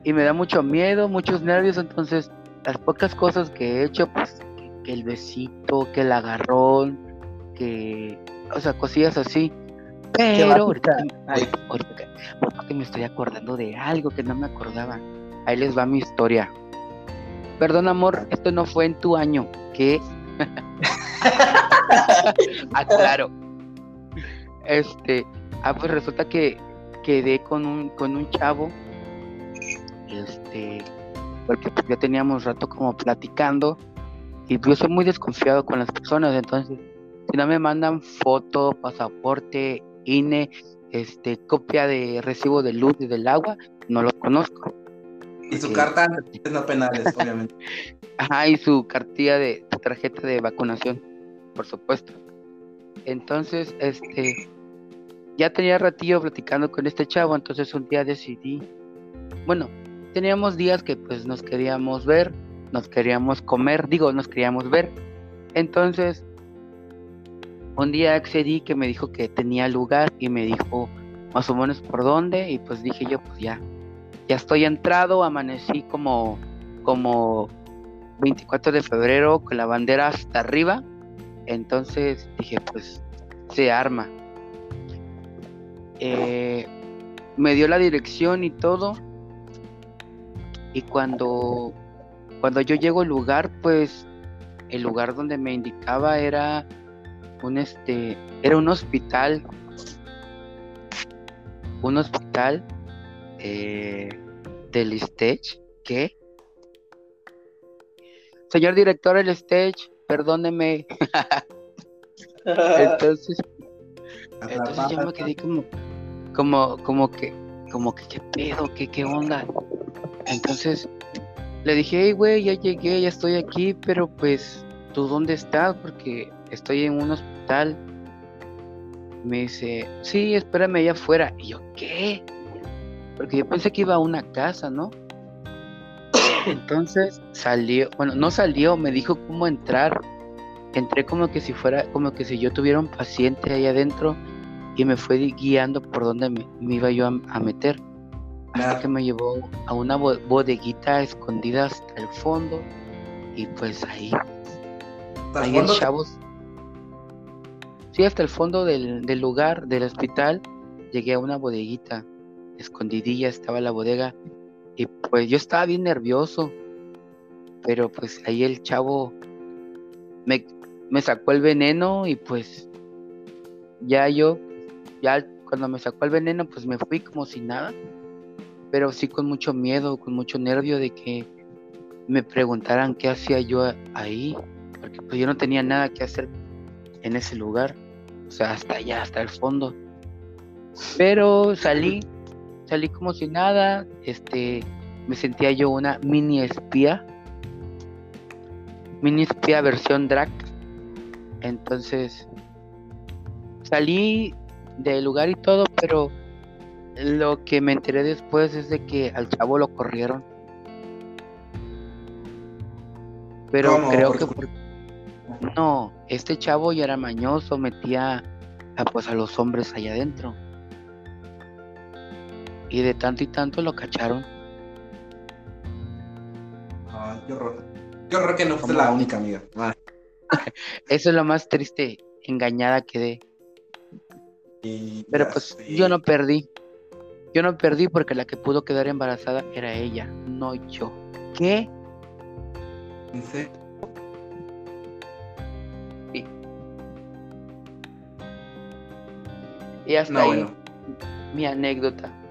y me da mucho miedo, muchos nervios, entonces las pocas cosas que he hecho, pues que, el besito, que el agarrón, que, o sea, cosillas así. Pero ahorita, ahorita, que me estoy acordando de algo que no me acordaba. Ahí les va mi historia. Perdón, amor, esto no fue en tu año. ¿Qué? ah, claro. Este, ah, pues resulta que quedé con un, con un chavo. Este, porque pues ya teníamos rato como platicando. Y yo soy muy desconfiado con las personas, entonces, si no me mandan foto, pasaporte, INE, este, copia de recibo de luz y del agua, no los conozco. Y su carta no penales, obviamente. Ajá, y su cartilla de tarjeta de vacunación, por supuesto. Entonces, este, ya tenía ratillo platicando con este chavo, entonces un día decidí, bueno, teníamos días que pues nos queríamos ver, nos queríamos comer, digo, nos queríamos ver. Entonces, un día accedí que me dijo que tenía lugar y me dijo más o menos por dónde y pues dije yo, pues ya, ya estoy entrado, amanecí como, como 24 de febrero con la bandera hasta arriba. Entonces dije, pues se arma. Eh, me dio la dirección y todo. Y cuando, cuando yo llego al lugar, pues el lugar donde me indicaba era un este era un hospital un hospital eh, del stage. ¿Qué? Señor director del stage, perdóneme. entonces, entonces yo me quedé como, como, como que, como que, ¿qué pedo? ¿Qué, qué onda? Entonces le dije, hey, güey, ya llegué, ya estoy aquí, pero pues, ¿tú dónde estás? Porque estoy en un hospital. Me dice, sí, espérame allá afuera. Y yo, ¿qué? Porque yo pensé que iba a una casa, ¿no? Entonces salió, bueno, no salió, me dijo cómo entrar. Entré como que si fuera, como que si yo tuviera un paciente ahí adentro y me fue guiando por donde me, iba yo a, meter. Hasta que me llevó a una bodeguita escondida hasta el fondo y pues ahí, ahí el chavos. Sí, hasta el fondo del, del lugar, del hospital, llegué a una bodeguita escondidilla, estaba la bodega y pues yo estaba bien nervioso, pero pues ahí el chavo me, me sacó el veneno y pues ya yo, ya cuando me sacó el veneno pues me fui como si nada, pero sí con mucho miedo, con mucho nervio de que me preguntaran qué hacía yo ahí, porque pues yo no tenía nada que hacer en ese lugar, o sea, hasta allá, hasta el fondo. Pero salí salí como si nada, este, me sentía yo una mini espía, mini espía versión drag. Entonces, salí del lugar y todo, pero lo que me enteré después es de que al chavo lo corrieron. Pero creo que no, este chavo ya era mañoso, metía a, pues a los hombres allá adentro y de tanto y tanto lo cacharon. Ah, qué horror. Qué horror que no fue la única amiga. Ah. Eso es lo más triste, engañada quedé. Pero pues yo no perdí. Yo no perdí porque la que pudo quedar embarazada era ella, no yo. ¿Qué? Sí. Y hasta ahí mi anécdota.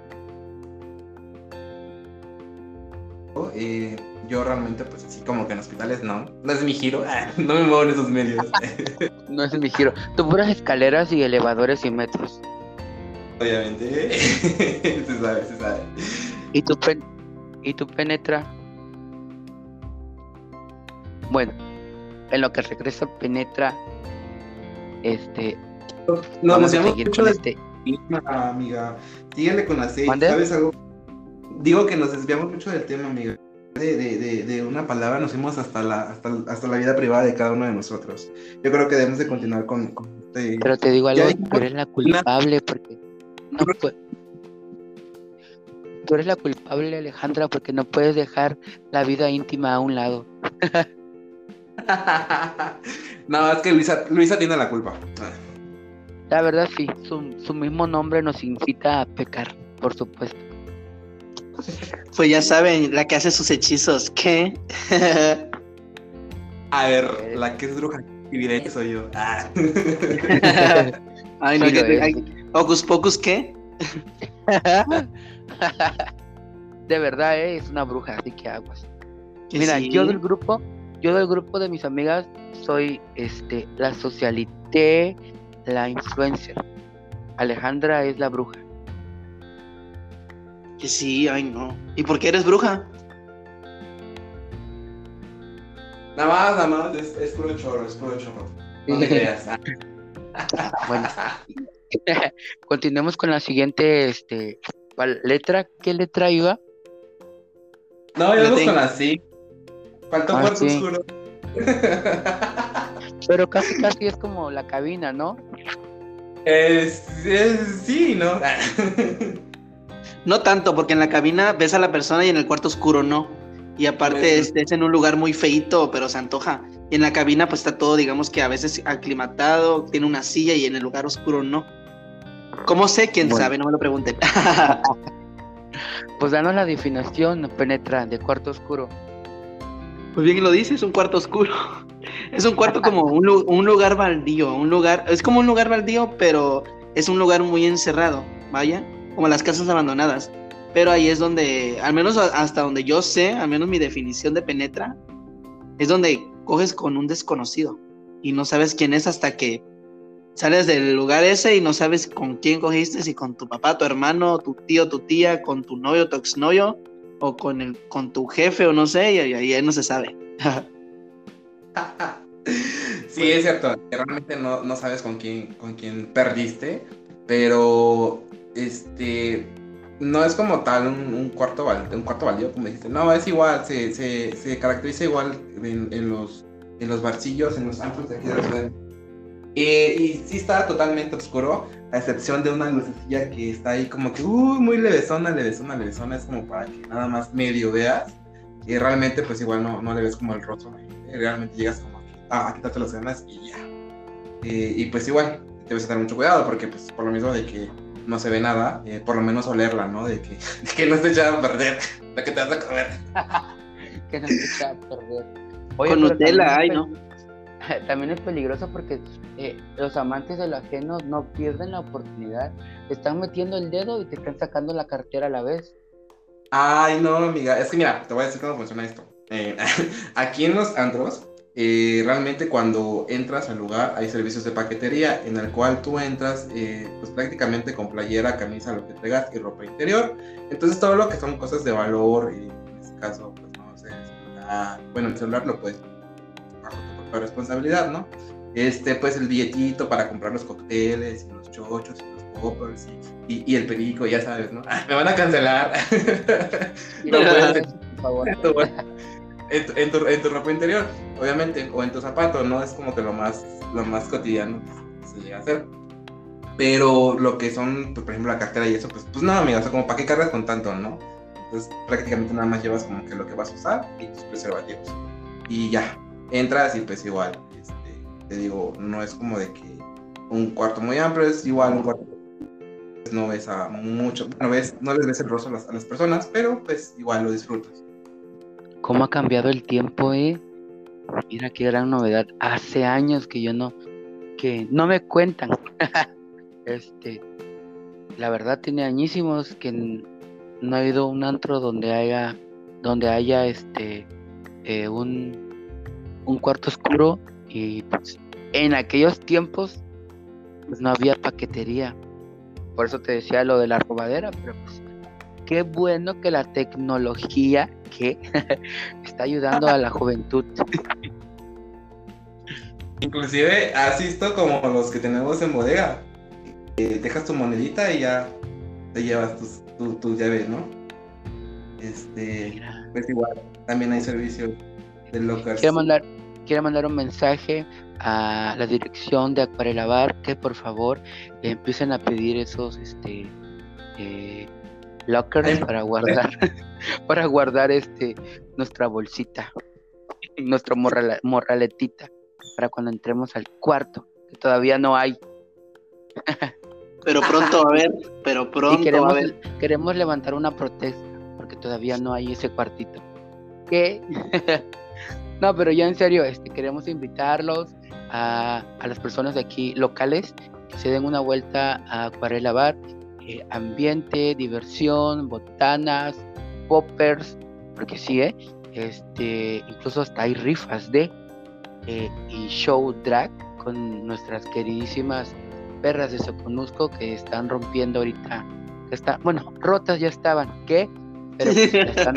Eh, yo realmente, pues así como que en hospitales no. No es mi giro. no me muevo en esos medios. no es mi giro. Tú puras escaleras y elevadores y metros. Obviamente. se sabe, se sabe. ¿Y tú, ¿Y tú penetra? Bueno, en lo que regresa penetra, este... No, nos a seguir con este... Amiga, síguele con la seis. ¿Sabes algo? Digo que nos desviamos mucho del tema, amigo. De, de, de, una palabra nos fuimos hasta la, hasta, hasta, la vida privada de cada uno de nosotros. Yo creo que debemos de continuar con, este... Pero te digo algo, tú eres la culpable porque no Tú eres la culpable, Alejandra, porque no puedes dejar la vida íntima a un lado. no, es que Luisa, Luisa tiene la culpa. La verdad sí, su, su mismo nombre nos incita a pecar, por supuesto. Pues ya saben, la que hace sus hechizos, ¿qué? A ver, la que es bruja evidente soy yo. Ah. ay, Ocus Pocus, ¿qué? de verdad, ¿eh? es una bruja, así que aguas. Mira, yo del grupo, yo del grupo de mis amigas soy este la socialité, la influencer. Alejandra es la bruja. Que sí, ay no. ¿Y por qué eres bruja? Nada más, nada más, es, es puro chorro, es puro chorro. No bueno, continuemos con la siguiente este, letra. ¿Qué letra iba? No, íbamos con la sí. Faltó ah, cuarto oscuro. Pero casi casi es como la cabina, ¿no? Es, es sí, ¿no? No tanto, porque en la cabina ves a la persona y en el cuarto oscuro no. Y aparte es, en un lugar muy feito, pero se antoja. Y en la cabina pues está todo, digamos que a veces aclimatado, tiene una silla y en el lugar oscuro no. ¿Cómo sé? ¿Quién sabe? No me lo pregunten. pues danos la definición, penetra, de cuarto oscuro. Pues bien lo dices, un cuarto oscuro. Es un cuarto como un, un lugar baldío, un lugar, es como un lugar baldío, pero es un lugar muy encerrado, vaya como las casas abandonadas. Pero ahí es donde, al menos hasta donde yo sé, al menos mi definición de penetra, es donde coges con un desconocido y no sabes quién es hasta que sales del lugar ese y no sabes con quién cogiste, si con tu papá, tu hermano, tu tío, tu tía, con tu novio, tu exnovio, o con el, con tu jefe, o no sé, y ahí no se sabe. sí, es cierto. Realmente no, no, sabes con quién, con quién perdiste, pero este no es como tal un, cuarto val, un cuarto válido, como dijiste. No, es igual, se, se, se caracteriza igual en, en, los, en los barcillos, en los campos de aquí de la ciudad. Eh, y sí está totalmente oscuro, a excepción de una lucecilla que está ahí como que, uy, muy levesona, levesona, levesona, es como para que nada más medio veas. Y realmente, pues igual no, no le ves como el rostro, realmente llegas como a, a quitarte las ganas y ya. Eh, y pues igual, debes tener mucho cuidado porque, pues, por lo mismo de que no se ve nada, eh, por lo menos olerla, ¿no? De que, de que no se echado a perder, de que te vas a comer. que no se echa a perder. Con Nutella, ay, ¿no? También es peligroso porque eh, los amantes de lo ajeno no pierden la oportunidad. Te están metiendo el dedo y te están sacando la cartera a la vez. Ay, no, amiga. Es que mira, te voy a decir cómo funciona esto. Eh, aquí en los andros, eh, realmente cuando entras al lugar hay servicios de paquetería en el cual tú entras eh, pues prácticamente con playera, camisa, lo que traigas y ropa interior. Entonces todo lo que son cosas de valor y en este caso pues no sé, bueno el celular lo puedes bajo tu propia responsabilidad, ¿no? Este pues el billetito para comprar los cócteles y los chochos y los poppers y, y, el perico, ya sabes, ¿no? me van a cancelar. no puedes, por favor en, tu, en, tu, ropa interior, obviamente, o en tu zapato, no es como que lo más, lo más cotidiano que se llega a hacer. Pero lo que son, pues, por ejemplo, la cartera y eso, pues, pues no, amiga, o sea, como para qué cargas con tanto, ¿no? Entonces, prácticamente nada más llevas como que lo que vas a usar y tus preservativos. Y ya, entras y pues igual, este, te digo, no es como de que un cuarto muy amplio, es igual un cuarto no ves a mucho, no, ves, no les ves el rostro a las, a las personas, pero pues igual lo disfrutas. ¿Cómo ha cambiado el tiempo, eh? Mira qué gran novedad. Hace años que yo no, que no me cuentan. este, la verdad tiene añísimos que no he ido un antro donde haya, donde haya este, eh, un, un cuarto oscuro y pues, en aquellos tiempos pues no había paquetería. Por eso te decía lo de la robadera, pero pues qué bueno que la tecnología que está ayudando a la juventud. Inclusive has visto como los que tenemos en bodega. dejas tu monedita y ya te llevas tu, tu, llave, ¿no? Este, pues igual, también hay servicios de lockers. Quiero mandar, quiero mandar un mensaje a la dirección de Acuarela Bar que por favor empiecen a pedir esos este eh, lockers para guardar para guardar este nuestra bolsita nuestra morraletita para cuando entremos al cuarto que todavía no hay. Pero pronto a ver pero pronto queremos, a ver queremos levantar una protesta porque todavía no hay ese cuartito. ¿Qué? no pero ya en serio este queremos invitarlos a, a las personas de aquí locales que se den una vuelta a Acuarela Bar eh, ambiente, diversión, botanas, poppers, porque sí, ¿eh? este, incluso hasta hay rifas de eh, y show drag con nuestras queridísimas perras de Soconusco que están rompiendo ahorita, está, bueno, rotas ya estaban, ¿qué? Pero, pues, la están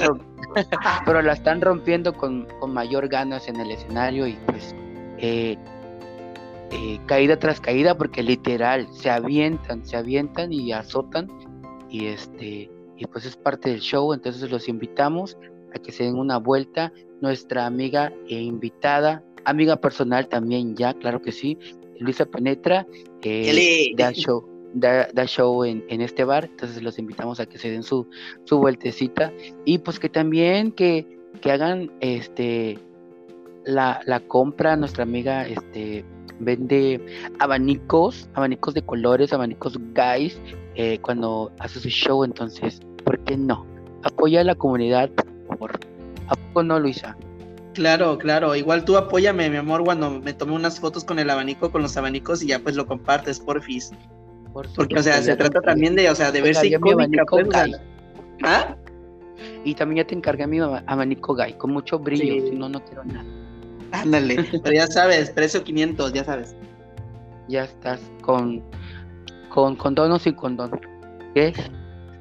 pero la están rompiendo con, con, mayor ganas en el escenario y pues eh, eh, caída tras caída porque literal se avientan, se avientan y azotan y este y pues es parte del show, entonces los invitamos a que se den una vuelta. Nuestra amiga e invitada, amiga personal también ya, claro que sí, Luisa Penetra, eh, da show, da, show en, en, este bar, entonces los invitamos a que se den su, su vueltecita y pues que también que, que hagan este la, la compra, nuestra amiga este vende abanicos, abanicos de colores, abanicos guys, eh, cuando hace su show, entonces, ¿por qué no? Apoya a la comunidad, por favor. ¿A poco no, Luisa? Claro, claro. Igual tú apóyame, mi amor, cuando me tome unas fotos con el abanico, con los abanicos y ya pues lo compartes, porfis. Porque, o sea, se trata también de, o sea, de verse icónica, pues, ¿Ah? Y también ya te encargué mi abanico gay, con mucho brillo, si no, no quiero nada. Ándale, pero ya sabes, precio 500, ya sabes. Ya estás con, con condón o sin condón. ¿Qué?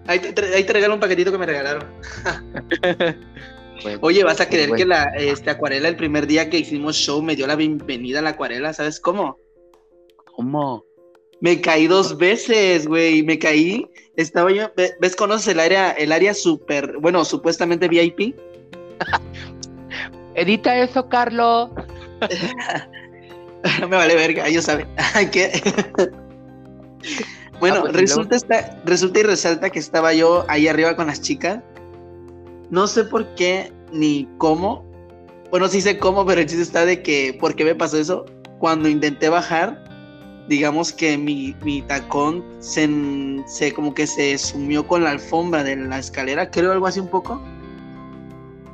Ahí te, ahí te regalo un paquetito que me regalaron. Oye, vas a creer que la este, acuarela el primer día que hicimos show me dio la bienvenida a la acuarela, ¿sabes cómo? ¿Cómo? Me caí dos veces, güey. Me caí. Estaba yo. ¿Ves? ¿Conoces el área, el área super, bueno, supuestamente VIP? Edita eso, Carlos. no me vale verga, ellos saben. bueno, ah, pues, resulta, resulta y resalta que estaba yo ahí arriba con las chicas. No sé por qué ni cómo. Bueno, sí sé cómo, pero el chiste está de que, ¿por qué me pasó eso? Cuando intenté bajar, digamos que mi, tacón se, se, como que se sumió con la alfombra de la escalera, creo algo así un poco.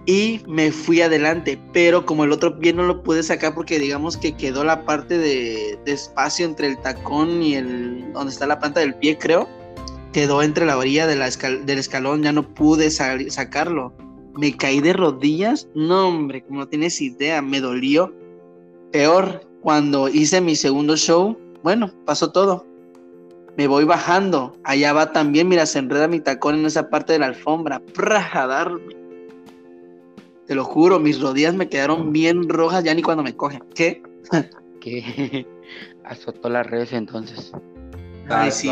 Y me fui adelante, pero como el otro pie no lo pude sacar porque digamos que quedó la parte de, espacio entre el tacón y el donde está la planta del pie, creo. Quedó entre la orilla de la del escalón, ya no pude sacarlo. Me caí de rodillas, no hombre, como no tienes idea, me dolió. Peor, cuando hice mi segundo show, bueno, pasó todo. Me voy bajando. Allá va también, mira, se enreda mi tacón en esa parte de la alfombra. ¡Prra! darme. Te lo juro, mis rodillas me quedaron bien rojas ya ni cuando me cogen. ¿Qué? que azotó las redes entonces. Ay, sí.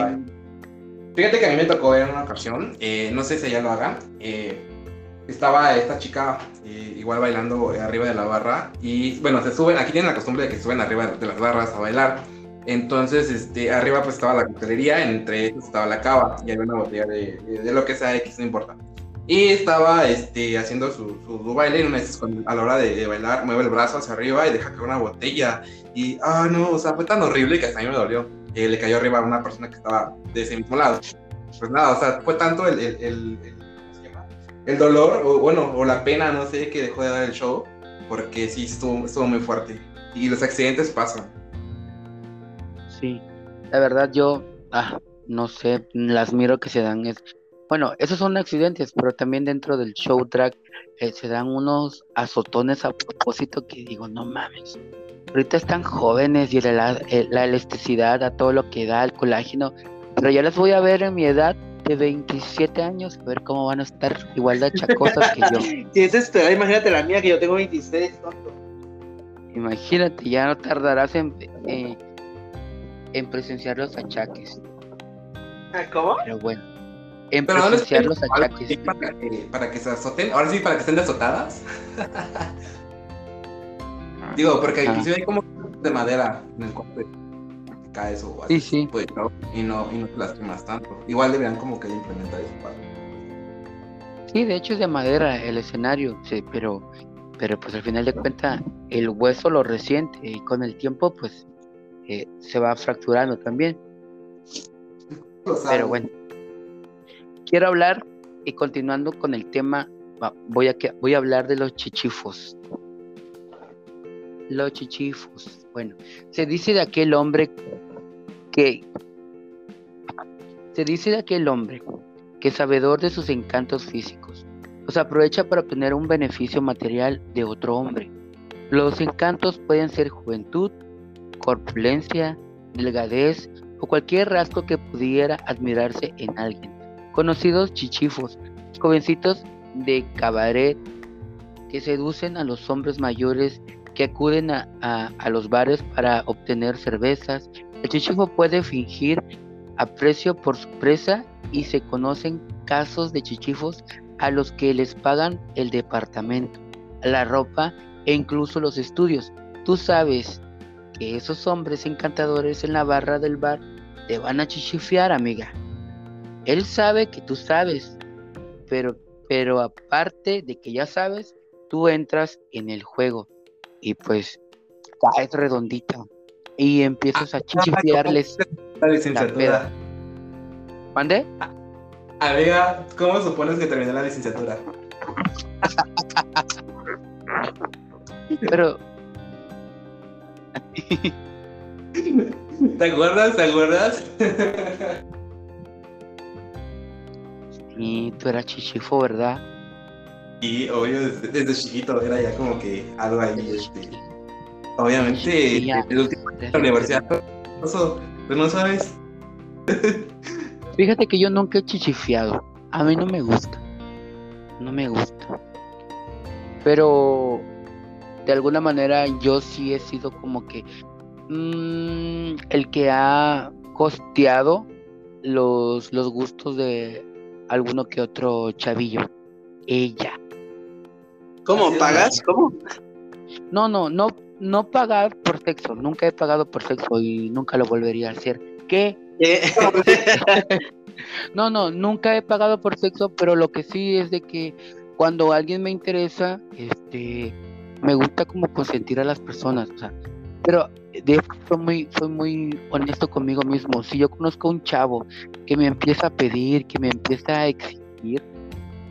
Fíjate que a mí me tocó ver en una ocasión, eh, no sé si ella lo haga, eh, estaba esta chica eh, igual bailando arriba de la barra y bueno, se suben, aquí tienen la costumbre de que suben arriba de las barras a bailar entonces, este, arriba pues estaba la coctelería, entre ellos estaba la cava y había una botella de, de, lo que sea X, no importa. Y estaba este, haciendo su, su, baile una vez a la hora de, bailar mueve el brazo hacia arriba y deja caer una botella. Y, ah, no, o sea, fue tan horrible que hasta a mí me dolió. Le cayó arriba a una persona que estaba de ese mismo lado. Pues nada, o sea, fue tanto el, el, el, el dolor, o bueno, o la pena, no sé, que dejó de dar el show, porque sí estuvo, estuvo muy fuerte. Y los accidentes pasan. Sí, la verdad yo, ah, no sé, las miro que se dan es, bueno, esos son accidentes, pero también dentro del show track eh, se dan unos azotones a propósito que digo, no mames, ahorita están jóvenes y la, la elasticidad a todo lo que da el colágeno, pero ya les voy a ver en mi edad de 27 años, a ver cómo van a estar igual de chacosas que yo. Si es esto, imagínate la mía que yo tengo 26, tonto. Imagínate, ya no tardarás en, eh, en presenciar los achaques. Ah, ¿Cómo? Pero bueno, en presenciar los achaques. Para que, se azoten, ahora sí, para que estén azotadas. Digo, porque ah. inclusive hay como de madera en el que caes o así. Sí, sí. Pues, y, no, y no te lastimas tanto. Igual deberían como que implementar eso para. Sí, de hecho es de madera el escenario, sí, pero, pero pues al final de cuentas el hueso lo resiente y con el tiempo pues se va fracturando también. Pero bueno, quiero hablar y continuando con el tema, voy a, voy a hablar de los chichifos. Los chichifos. Bueno, se dice de aquel hombre que... Se dice de aquel hombre que sabedor de sus encantos físicos, los aprovecha para obtener un beneficio material de otro hombre. Los encantos pueden ser juventud, corpulencia, delgadez o cualquier rasgo que pudiera admirarse en alguien. Conocidos chichifos, jovencitos de cabaret que seducen a los hombres mayores que acuden a, los bares para obtener cervezas. El chichifo puede fingir aprecio por su presa y se conocen casos de chichifos a los que les pagan el departamento, la ropa e incluso los estudios. Tú sabes que esos hombres encantadores en la barra del bar te van a chichifiar, amiga. Él sabe que tú sabes, pero, pero aparte de que ya sabes, tú entras en el juego y pues caes redondita y empiezas a chichifiarles la licenciatura. ¿Mande? Amiga, ¿cómo supones que terminé la licenciatura? Pero ¿Te acuerdas? ¿Te acuerdas? Y tú eras chichifo, ¿verdad? Y obvio, desde, desde chiquito era ya como que algo ahí, este. Obviamente, el último de la universidad, pues no sabes. Fíjate que yo nunca he chichifiado. A mí no me gusta. No me gusta. Pero de alguna manera yo sí he sido como que mm, el que ha costeado los, los gustos de alguno que otro chavillo. Ella. ¿Cómo? ¿Pagas? ¿Cómo? No, no, no, no pagar por sexo. Nunca he pagado por sexo y nunca lo volvería a hacer. ¿Qué? No, no, nunca he pagado por sexo, pero lo que sí es de que cuando alguien me interesa, este, me gusta como consentir a las personas, o sea, pero de hecho soy muy, soy muy honesto conmigo mismo. Si yo conozco a un chavo que me empieza a pedir, que me empieza a exigir,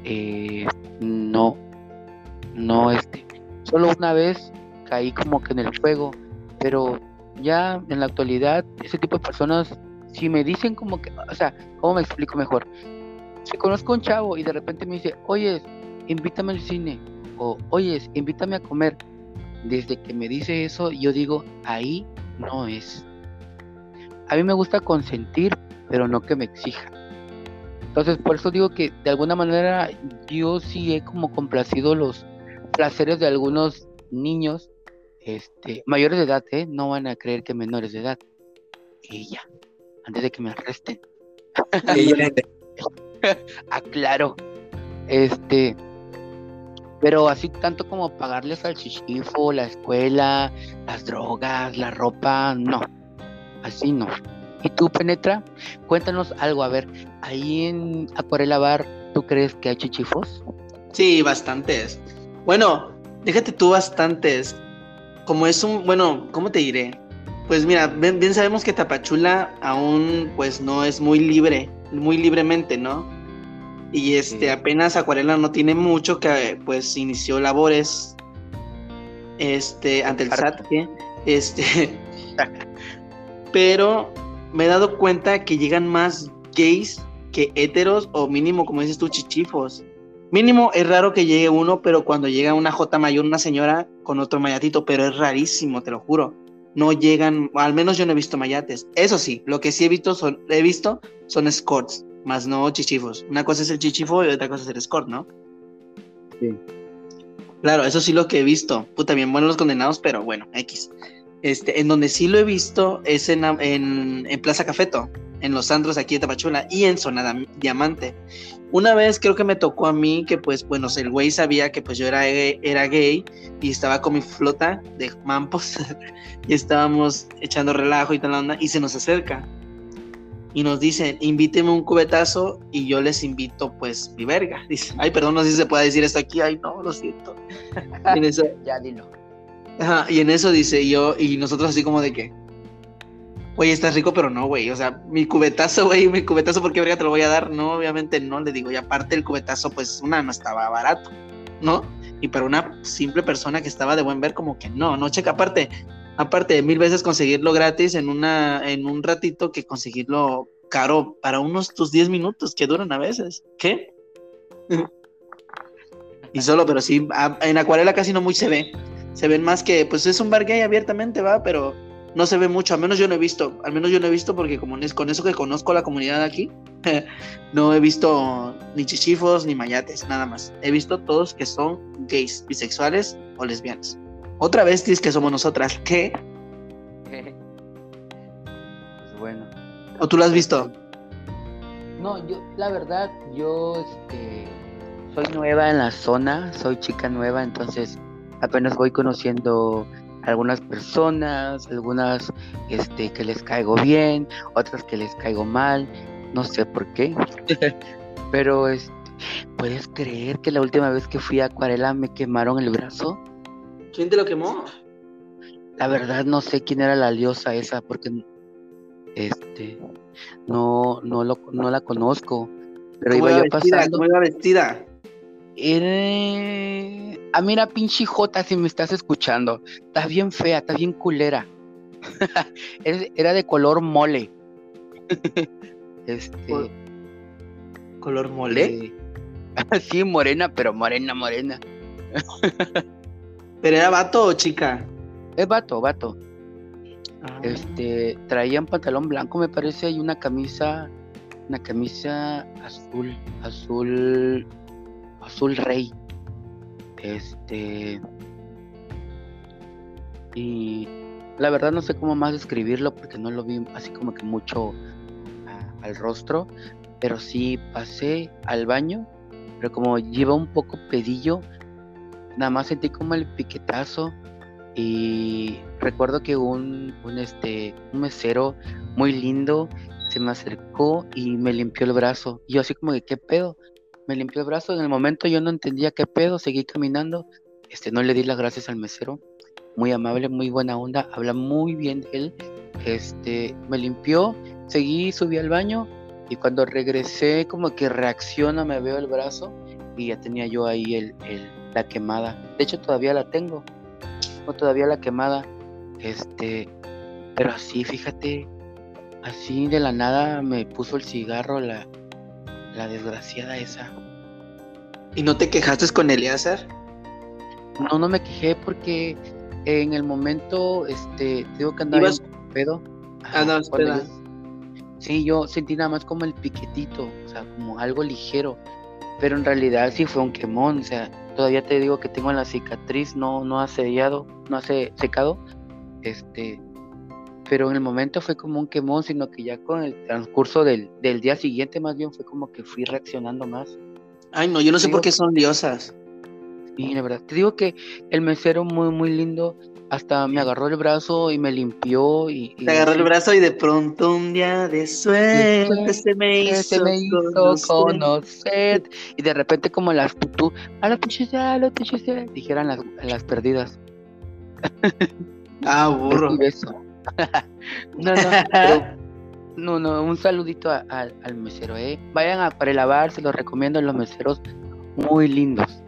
eh, no, no, este, solo una vez caí como que en el juego, pero ya en la actualidad ese tipo de personas si me dicen como que, o sea, ¿cómo me explico mejor? Si conozco a un chavo y de repente me dice, oye, invítame al cine, o oye, invítame a comer, desde que me dice eso, yo digo, ahí no es. A mí me gusta consentir, pero no que me exija. Entonces, por eso digo que de alguna manera yo sí he como complacido los placeres de algunos niños, este, mayores de edad, ¿eh? No van a creer que menores de edad. Ya antes de que me arresten. Aclaro. Este, pero así tanto como pagarles al chichifo, la escuela, las drogas, la ropa, no. Así no. ¿Y tú, Penetra? Cuéntanos algo, a ver, ahí en Acuarela Bar, ¿tú crees que hay chichifos? Sí, bastantes. Bueno, déjate tú bastantes. Como es un, bueno, ¿cómo te diré? Pues mira, bien, sabemos que Tapachula aún pues no es muy libre, muy libremente, ¿no? Y este Sí. apenas Acuarela no tiene mucho que pues inició labores este ante el SAT, este pero me he dado cuenta que llegan más gays que héteros o mínimo como dices tú chichifos. Mínimo es raro que llegue uno, pero cuando llega una J mayor, una señora con otro mayatito, pero es rarísimo, te lo juro no llegan, al menos yo no he visto mayates. Eso sí, lo que sí he visto son, he visto son escorts, más no chichifos. Una cosa es el chichifo y otra cosa es el escort, ¿no? Sí. Claro, eso sí lo que he visto. Puta, bien buenos los condenados, pero bueno, X. Este, en donde sí lo he visto es en, en, en Plaza Cafeto, en los antros aquí de Tapachula y en Zona Diamante. Una vez creo que me tocó a mí que pues, bueno, el güey sabía que pues yo era, era gay y estaba con mi flota de mampos y estábamos echando relajo y tal onda y se nos acerca y nos dice, invíteme un cubetazo y yo les invito pues mi verga. Dice, ay, perdón, no sé si se puede decir esto aquí, ay, no, lo siento. Y en eso, ya dilo. Ajá, y en eso dice yo, y nosotros así como de que, güey, estás rico, pero no, güey. O sea, mi cubetazo, güey, mi cubetazo, ¿por qué verga te lo voy a dar? No, obviamente no, le digo, y aparte el cubetazo, pues una no estaba barato, ¿no? Y para una simple persona que estaba de buen ver, como que no, no, checa, aparte, aparte de mil veces conseguirlo gratis en una, en un ratito que conseguirlo caro para unos tus 10 minutos que duran a veces. ¿Qué? y solo, pero sí, a- en acuarela casi no muy se ve. Se ven más que, pues es un bar gay abiertamente, va, pero no se ve mucho, al menos yo no he visto, al menos yo no he visto porque como es con eso que conozco la comunidad aquí, no he visto ni chichifos ni mayates, nada más. He visto todos que son gays, bisexuales o lesbianas. Otra vez dices que somos nosotras, ¿qué? Pues bueno. ¿O tú lo has visto? No, yo, la verdad, yo este, soy nueva en la zona, soy chica nueva, entonces apenas voy conociendo algunas personas, algunas este, que les caigo bien, otras que les caigo mal, no sé por qué. Pero este, ¿puedes creer que la última vez que fui a Acuarela me quemaron el brazo? ¿Quién te lo quemó? La verdad no sé quién era la liosa esa porque este no no lo no la conozco. Pero ¿Cómo iba yo vestida? pasando. ¿Cómo iba vestida? Era... Ah, mira, pinche Jota, si me estás escuchando. Está bien fea, está bien culera. Era de color mole. este. ¿Color mole? sí, morena, pero morena, morena. ¿Pero era vato o chica? Es vato, vato. Ah. Este, traía un pantalón blanco, me parece, y una camisa, una camisa azul, azul, azul rey. Este, y la verdad no sé cómo más describirlo porque no lo vi así como que mucho al rostro, pero sí pasé al baño, pero como lleva un poco pedillo, nada más sentí como el piquetazo y recuerdo que un, un, este, un mesero muy lindo se me acercó y me limpió el brazo. Yo así como que, ¿qué pedo? Me limpió el brazo. En el momento yo no entendía qué pedo, seguí caminando. Este, no le di las gracias al mesero. Muy amable, muy buena onda, habla muy bien de él. Este, me limpió, seguí, subí al baño y cuando regresé como que reacciona, me veo el brazo y ya tenía yo ahí el, la quemada. De hecho todavía la tengo todavía la quemada. Este, pero así, fíjate, así de la nada me puso el cigarro la, la desgraciada esa. ¿Y no te quejaste con Eleazar? No, no me quejé porque en el momento, este, digo que andaba en pedo. Ah, no, espera. sí, yo sentí nada más como el piquetito, o sea, como algo ligero. Pero en realidad sí fue un quemón, o sea, todavía te digo que tengo la cicatriz, no, no ha sellado, no ha secado, este, pero en el momento fue como un quemón, sino que ya con el transcurso del, día siguiente más bien fue como que fui reaccionando más. Ay, no, yo no sé por qué son diosas. Sí, la verdad. Te digo que el mesero muy, muy lindo, hasta me agarró el brazo y me limpió y... Te agarró el brazo y de pronto un día de suerte se me hizo, conocer. Y de repente como las tutú, a la ya, la ya, dijeran las, las perdidas. Ah, burro. no, no, no, no, un saludito al mesero, eh. Vayan a prelavar, se los recomiendo los meseros muy lindos.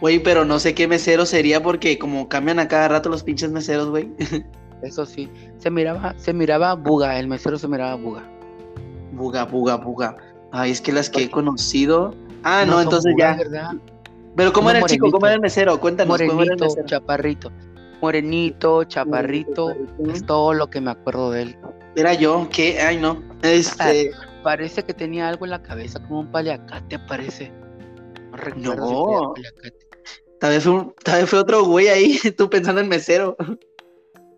Güey, pero no sé qué mesero sería porque como cambian a cada rato los pinches meseros, güey. Eso sí, se miraba, se miraba buga, el mesero se miraba buga. Buga, buga, buga. Ay, es que las que he conocido. Ah, no, entonces ya. Pero ¿cómo era el chico? ¿Cómo era el mesero? Cuéntanos. Morenito, chaparrito. Morenito, chaparrito, es todo lo que me acuerdo de él. Era yo, ¿qué? Ay, no. Este. parece que tenía algo en la cabeza, como un paliacate, parece. No. No. Tal vez, fue, tal vez fue otro güey ahí, tú pensando en mesero.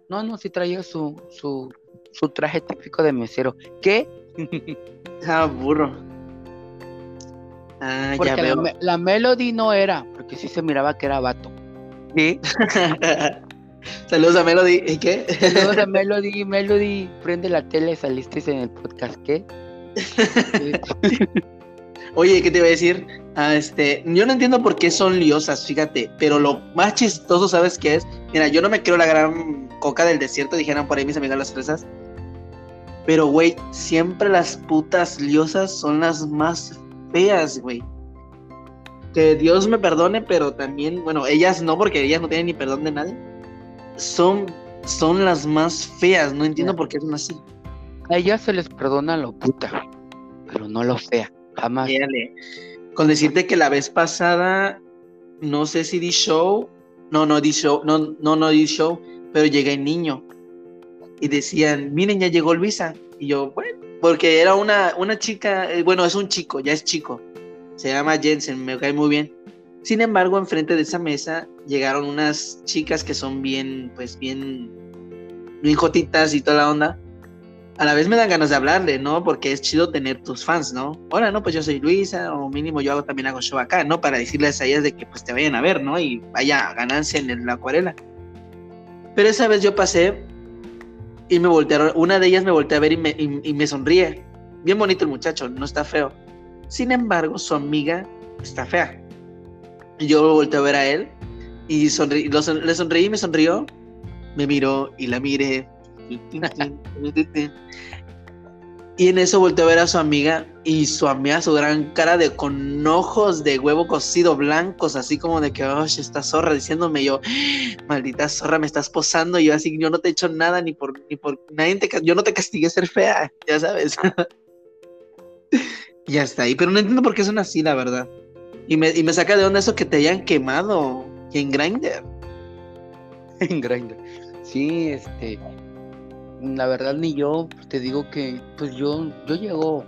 No, no, sí traía su, su, su traje típico de mesero. ¿Qué? ah, burro. Ah, porque ya veo. La, Melody no era, porque sí se miraba que era vato. ¿Sí? Saludos a Melody. ¿Y qué? Saludos a Melody. Melody, prende la tele, saliste en el podcast. ¿Qué? Oye, ¿qué te iba a decir? Ah, este, yo no entiendo por qué son liosas, fíjate, pero lo más chistoso, ¿sabes qué es? Mira, yo no me creo la gran coca del desierto, dijeron por ahí mis amigas las fresas. Pero, güey, siempre las putas liosas son las más feas, güey. Que Dios me perdone, pero también, bueno, ellas no, porque ellas no tienen ni perdón de nadie. Son, son las más feas, no entiendo por qué son así. A ellas se les perdona lo puta, pero no lo fea. Jamás. Con decirte que la vez pasada, no sé si di show, no, no di show, no, no, no di show, pero llegué niño. Y decían, miren, ya llegó Luisa. Y yo, bueno, porque era una, una chica, eh, bueno, es un chico, ya es chico. Se llama Jensen, me cae muy bien. Sin embargo, enfrente de esa mesa llegaron unas chicas que son bien, pues bien, bien jotitas y toda la onda a la vez me dan ganas de hablarle, ¿no? Porque es chido tener tus fans, ¿no? Ahora, no, pues yo soy Luisa, o mínimo yo hago, también hago show acá, ¿no? Para decirles a ellas de que pues te vayan a ver, ¿no? Y vaya ganancia en la acuarela. Pero esa vez yo pasé y me voltearon, una de ellas me volteó a ver y me, y, me sonríe. Bien bonito el muchacho, no está feo. Sin embargo, su amiga está fea. Yo volteé a ver a él y le sonreí y me sonrió. Me miró y la miré y en eso volteó a ver a su amiga y su amiga, su gran cara de con ojos de huevo cocido blancos, así como de que, esta zorra, diciéndome yo, maldita zorra, me estás posando. Y yo así, yo no te he hecho nada ni por, ni por nadie te, yo no te castigué ser fea, ya sabes. y hasta ahí, pero no entiendo por qué son así, la verdad. Y me, y me saca de onda eso que te hayan quemado en Grindr. en Grindr. Sí, este, la verdad ni yo te digo que pues yo yo llego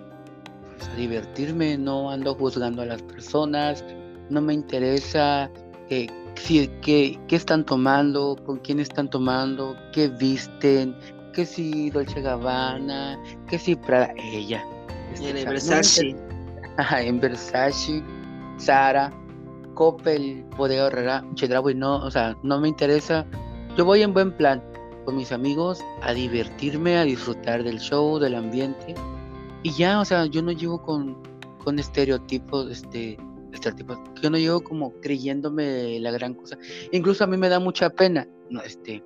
pues, a divertirme no ando juzgando a las personas no me interesa que si qué están tomando con quién están tomando qué visten que si Dolce Gabbana que si Prada ella. Este, en Versace. En Versace Sara Coppel Bodega Herrera Chedraui no o sea no me interesa. Yo voy en buen plan con mis amigos a divertirme, a disfrutar del show, del ambiente. Y ya, o sea, yo no llevo con, con estereotipos, este, estereotipos, yo no llevo como creyéndome la gran cosa. Incluso a mí me da mucha pena, no, este,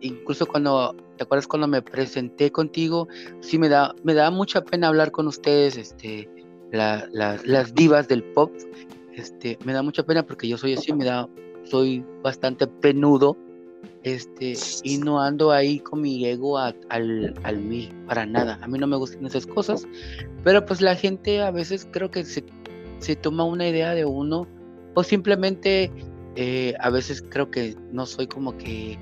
incluso cuando, ¿te acuerdas cuando me presenté contigo? Sí me da, me da mucha pena hablar con ustedes, este, las divas del pop, este, me da mucha pena porque yo soy así, me da, soy bastante penudo este, y no ando ahí con mi ego al, al mil, para nada. A mí no me gustan esas cosas, pero pues la gente a veces creo que se, se toma una idea de uno, o simplemente eh, a veces creo que no soy como que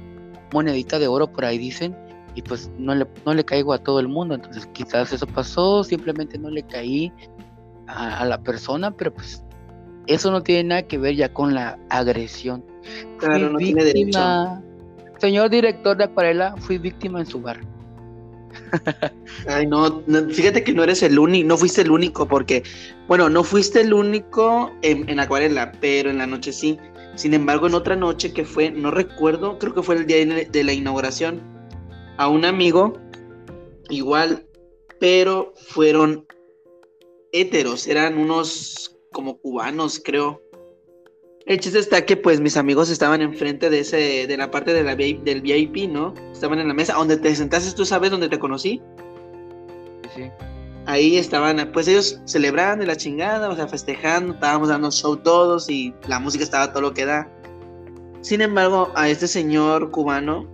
monedita de oro por ahí dicen, y pues no le, no le caigo a todo el mundo, entonces quizás eso pasó, simplemente no le caí a, la persona, pero pues eso no tiene nada que ver ya con la agresión. Claro, no tiene derecho Señor director de acuarela, fui víctima en su bar. Ay, no, fíjate que no eres el único, no fuiste el único, porque, bueno, no fuiste el único en, acuarela, pero en la noche sí. Sin embargo, en otra noche que fue, no recuerdo, creo que fue el día de la inauguración, a un amigo, igual, pero fueron héteros, eran unos como cubanos, creo. El chiste está que pues mis amigos estaban enfrente de ese, de la parte de la, del VIP, ¿no? Estaban en la mesa donde te sentaste, ¿tú sabes dónde te conocí? Sí. Ahí estaban, pues ellos celebrando la chingada, o sea, festejando, estábamos dando show todos y la música estaba todo lo que da. Sin embargo, a este señor cubano,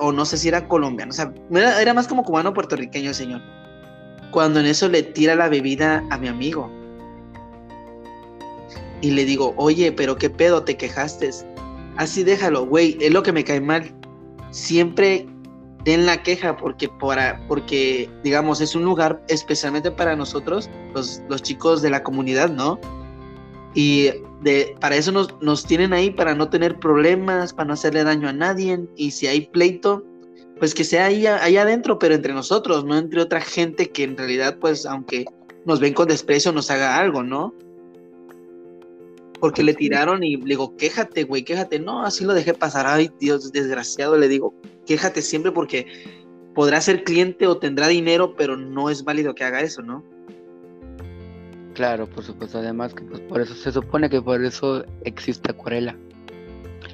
o no sé si era colombiano, o sea, era, era más como cubano puertorriqueño el señor. Cuando en eso le tira la bebida a mi amigo y le digo, oye, pero qué pedo, te quejaste. Así déjalo, güey, es lo que me cae mal. Siempre den la queja porque, para, porque digamos, es un lugar especialmente para nosotros, los, los chicos de la comunidad, ¿no? Y de, para eso nos, nos tienen ahí, para no tener problemas, para no hacerle daño a nadie. Y si hay pleito, pues que sea ahí, ahí adentro, pero entre nosotros, no entre otra gente que en realidad, pues, aunque nos ven con desprecio, nos haga algo, ¿no? Porque le tiraron y le digo, quéjate, güey, quéjate. No, así lo dejé pasar. Ay, Dios, desgraciado, le digo, quéjate siempre porque podrá ser cliente o tendrá dinero, pero no es válido que haga eso, ¿no? Claro, por supuesto. Además que pues, por eso se supone que por eso existe acuarela.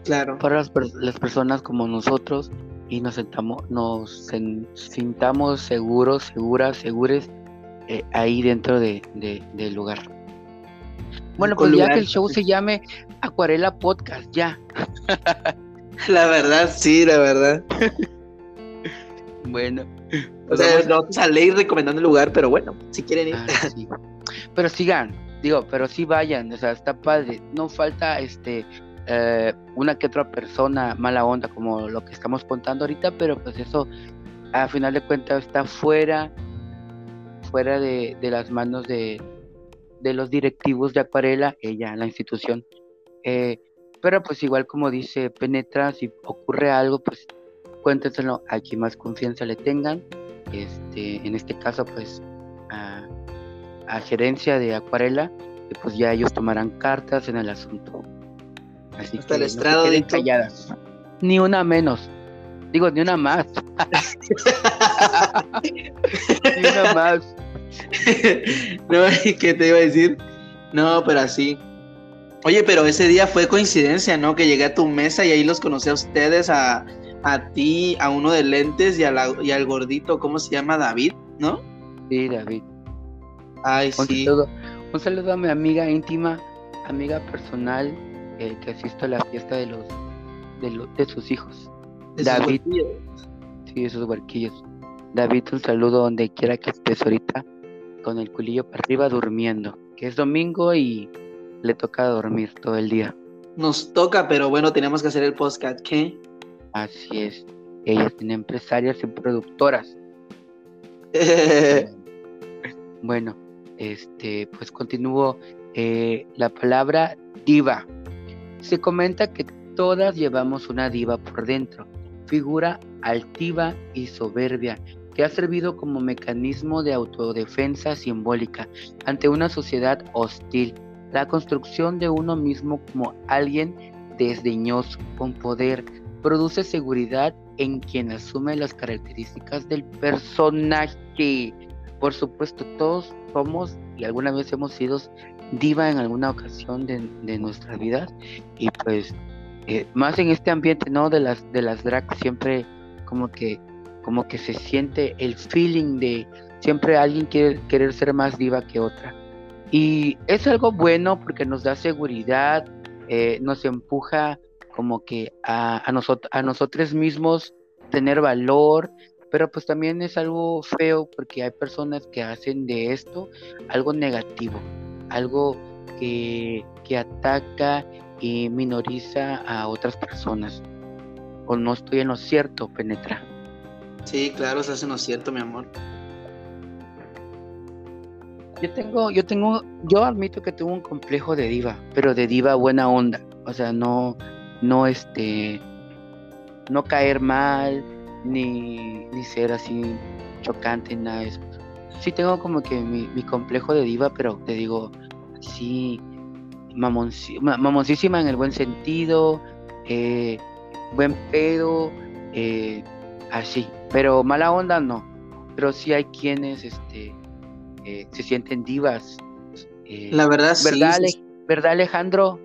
Claro. Para las, las personas como nosotros y nos sentamos, nos sintamos seguros, seguras, segures eh, ahí dentro de, del lugar. Bueno, pues ya que el show se llame Acuarela Podcast, ya. la verdad, sí, la verdad. bueno. O sea, no salí recomendando el lugar, pero bueno, si quieren ir. Ah, pero sigan, digo, pero sí vayan, o sea, está padre. No falta este eh, una que otra persona mala onda, como lo que estamos contando ahorita, pero pues eso, a final de cuentas, está fuera, fuera de las manos de, de los directivos de Acuarela, ella, la institución. Eh, pero pues igual como dice Penetra, si ocurre algo, pues cuéntenselo a quien más confianza le tengan. Este, en este caso, pues a, gerencia de Acuarela, y pues ya ellos tomarán cartas en el asunto. Así Hasta el estrado de calladas. Ni una menos. Digo, ni una más. ni una más. no, ¿qué te iba a decir? No, pero así. Oye, pero ese día fue coincidencia, ¿no? Que llegué a tu mesa y ahí los conocí a ustedes, a, a ti, a uno de lentes y, y al gordito, ¿cómo se llama? David, ¿no? Sí, David. Ay, Un sí. saludo, un saludo a mi amiga íntima, amiga personal, eh, que asisto a la fiesta de los de, de sus hijos. David. Sí, esos barquillos. David, un saludo donde quiera que estés ahorita, con el culillo para arriba durmiendo, que es domingo y le toca dormir todo el día. Nos toca, pero bueno, tenemos que hacer el podcast, ¿qué? Así es. Ellas son empresarias y productoras. Bueno, este, pues continúo. eh, la palabra diva. Se comenta que todas llevamos una diva por dentro, figura altiva y soberbia, que ha servido como mecanismo de autodefensa simbólica ante una sociedad hostil. La construcción de uno mismo como alguien desdeñoso, con poder, produce seguridad en quien asume las características del personaje. Por supuesto, todos somos y alguna vez hemos sido diva en alguna ocasión de, de nuestras vidas y pues eh, más en este ambiente, ¿no? De las de las drag siempre como que como que se siente el feeling de siempre alguien quiere querer ser más diva que otra y es algo bueno porque nos da seguridad, eh, nos empuja como que a, a, nosot- a nosotros mismos tener valor, pero pues también es algo feo porque hay personas que hacen de esto algo negativo, algo que, que ataca y minoriza a otras personas. O no estoy en lo cierto, penetra. Sí, claro, se hace no cierto, mi amor. Yo tengo, yo tengo, yo admito que tengo un complejo de diva, pero de diva buena onda. O sea, no, no este, no caer mal, ni, ni ser así chocante, nada de eso. Sí tengo como que mi, mi complejo de diva, pero te digo, sí, mamonci- ma- mamoncísima en el buen sentido, eh, buen pedo, eh, así. Pero mala onda no. Pero sí hay quienes, este, eh, se sienten divas. eh, La verdad, sí. ¿verdad, sí, Ale- ¿Verdad, Alejandro?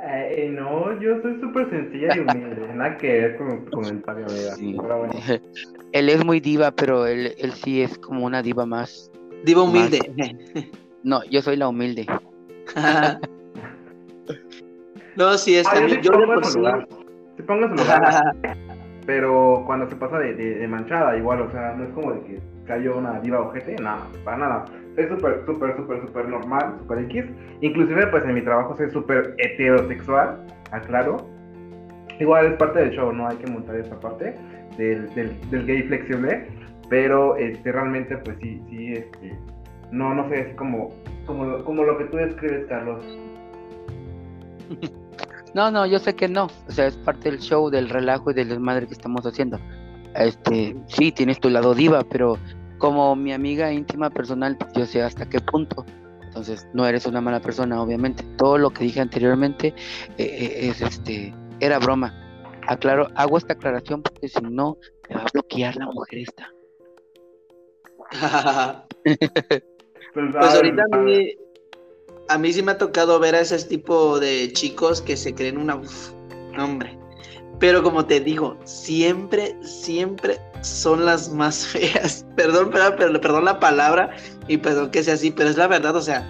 Eh, no, yo soy súper sencilla y humilde. Nada que ver con comentario. Sí. Pero bueno. él es muy diva, pero él, él sí es como una diva más. Diva humilde. No, yo soy la humilde. no, sí, es que Ah, a yo yo de pongo su sí- lugar. Sí pongo su lugar. Pero cuando se pasa de, manchada, igual, o sea, no es como de que cayó una diva ojete, nada, para nada. Soy súper, súper, súper, súper normal, súper X. Inclusive, pues en mi trabajo soy súper heterosexual, aclaro. Igual es parte del show, no hay que montar esa parte del, del, del gay flexible. Pero este, realmente, pues sí, sí, este, no, no sé, así como, como, como lo que tú describes, Carlos. No, no, yo sé que no. O sea, es parte del show, del relajo y del desmadre que estamos haciendo. Este, sí, tienes tu lado diva, pero como mi amiga íntima personal, pues, yo sé hasta qué punto. Entonces, no eres una mala persona, obviamente. Todo lo que dije anteriormente eh, eh, es este, era broma. Aclaro, hago esta aclaración porque si no, me va a bloquear la mujer esta. Pues, Pues ahorita a padre. mí, a mí sí me ha tocado ver a ese tipo de chicos que se creen una... uf, hombre. Pero como te digo, siempre, siempre son las más feas. Perdón, pero, perdón la palabra y perdón que sea así, pero es la verdad, o sea,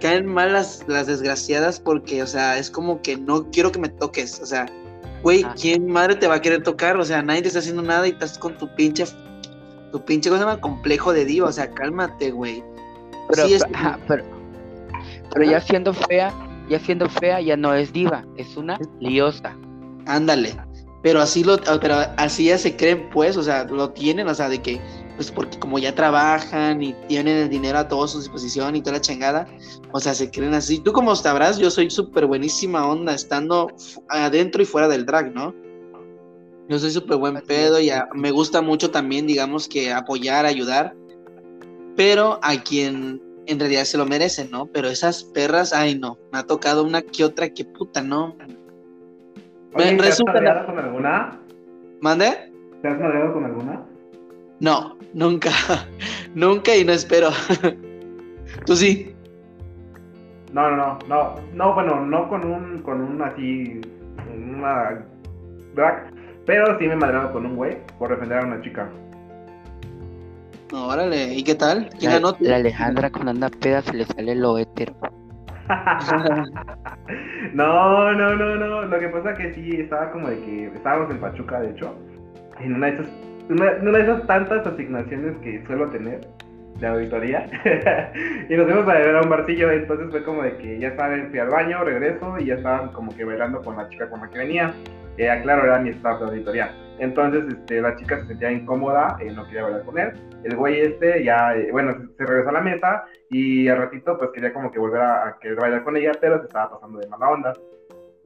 caen mal las, las desgraciadas porque, o sea, es como que no quiero que me toques, o sea, güey, Ah. ¿quién madre te va a querer tocar? O sea, nadie te está haciendo nada y estás con tu pinche, tu pinche cosa llama complejo de diva, o sea, cálmate, güey. Pero, Sí, es- pero, pero ya siendo fea, ya siendo fea, ya no es diva, es una liosa. Ándale. Pero así lo, pero así ya se creen, pues, o sea, lo tienen, o sea, de que, pues porque como ya trabajan y tienen el dinero a toda su disposición y toda la chingada, o sea, se creen así. Tú como sabrás, yo soy súper buenísima onda, estando adentro y fuera del drag, ¿no? Yo soy súper buen pedo y a- me gusta mucho también, digamos, que apoyar, ayudar, pero a quien en realidad se lo merece, ¿no? Pero esas perras, ay no, me ha tocado una que otra que puta, ¿no? Oye, ¿te has madreado con alguna? ¿Mande? ¿Te has madreado con alguna? No, nunca, nunca y no espero. Tú sí. No, no, no, no, no, bueno, no con un, con un así, una drag, pero sí me he madreado con un güey por defender a una chica. Órale, ¿y qué tal? ¿Quién La, ganó? la Alejandra con anda peda se le sale lo hétero. no, no, no, no. Lo que pasa que sí, estaba como de que estábamos en Pachuca, de hecho, en una de esas, una, una de esas tantas asignaciones que suelo tener de auditoría. y nos fuimos a beber a un barcillo, entonces fue como de que ya saben, fui al baño, regreso y ya estaban como que bailando con la chica con la que venía. Eh, claro, era mi staff de auditoría. Entonces, este, la chica se sentía incómoda, eh, no quería bailar con él. El güey este ya, eh, bueno, se regresó a la mesa y al ratito pues quería como que volver a, querer bailar con ella, pero se estaba pasando de mala onda.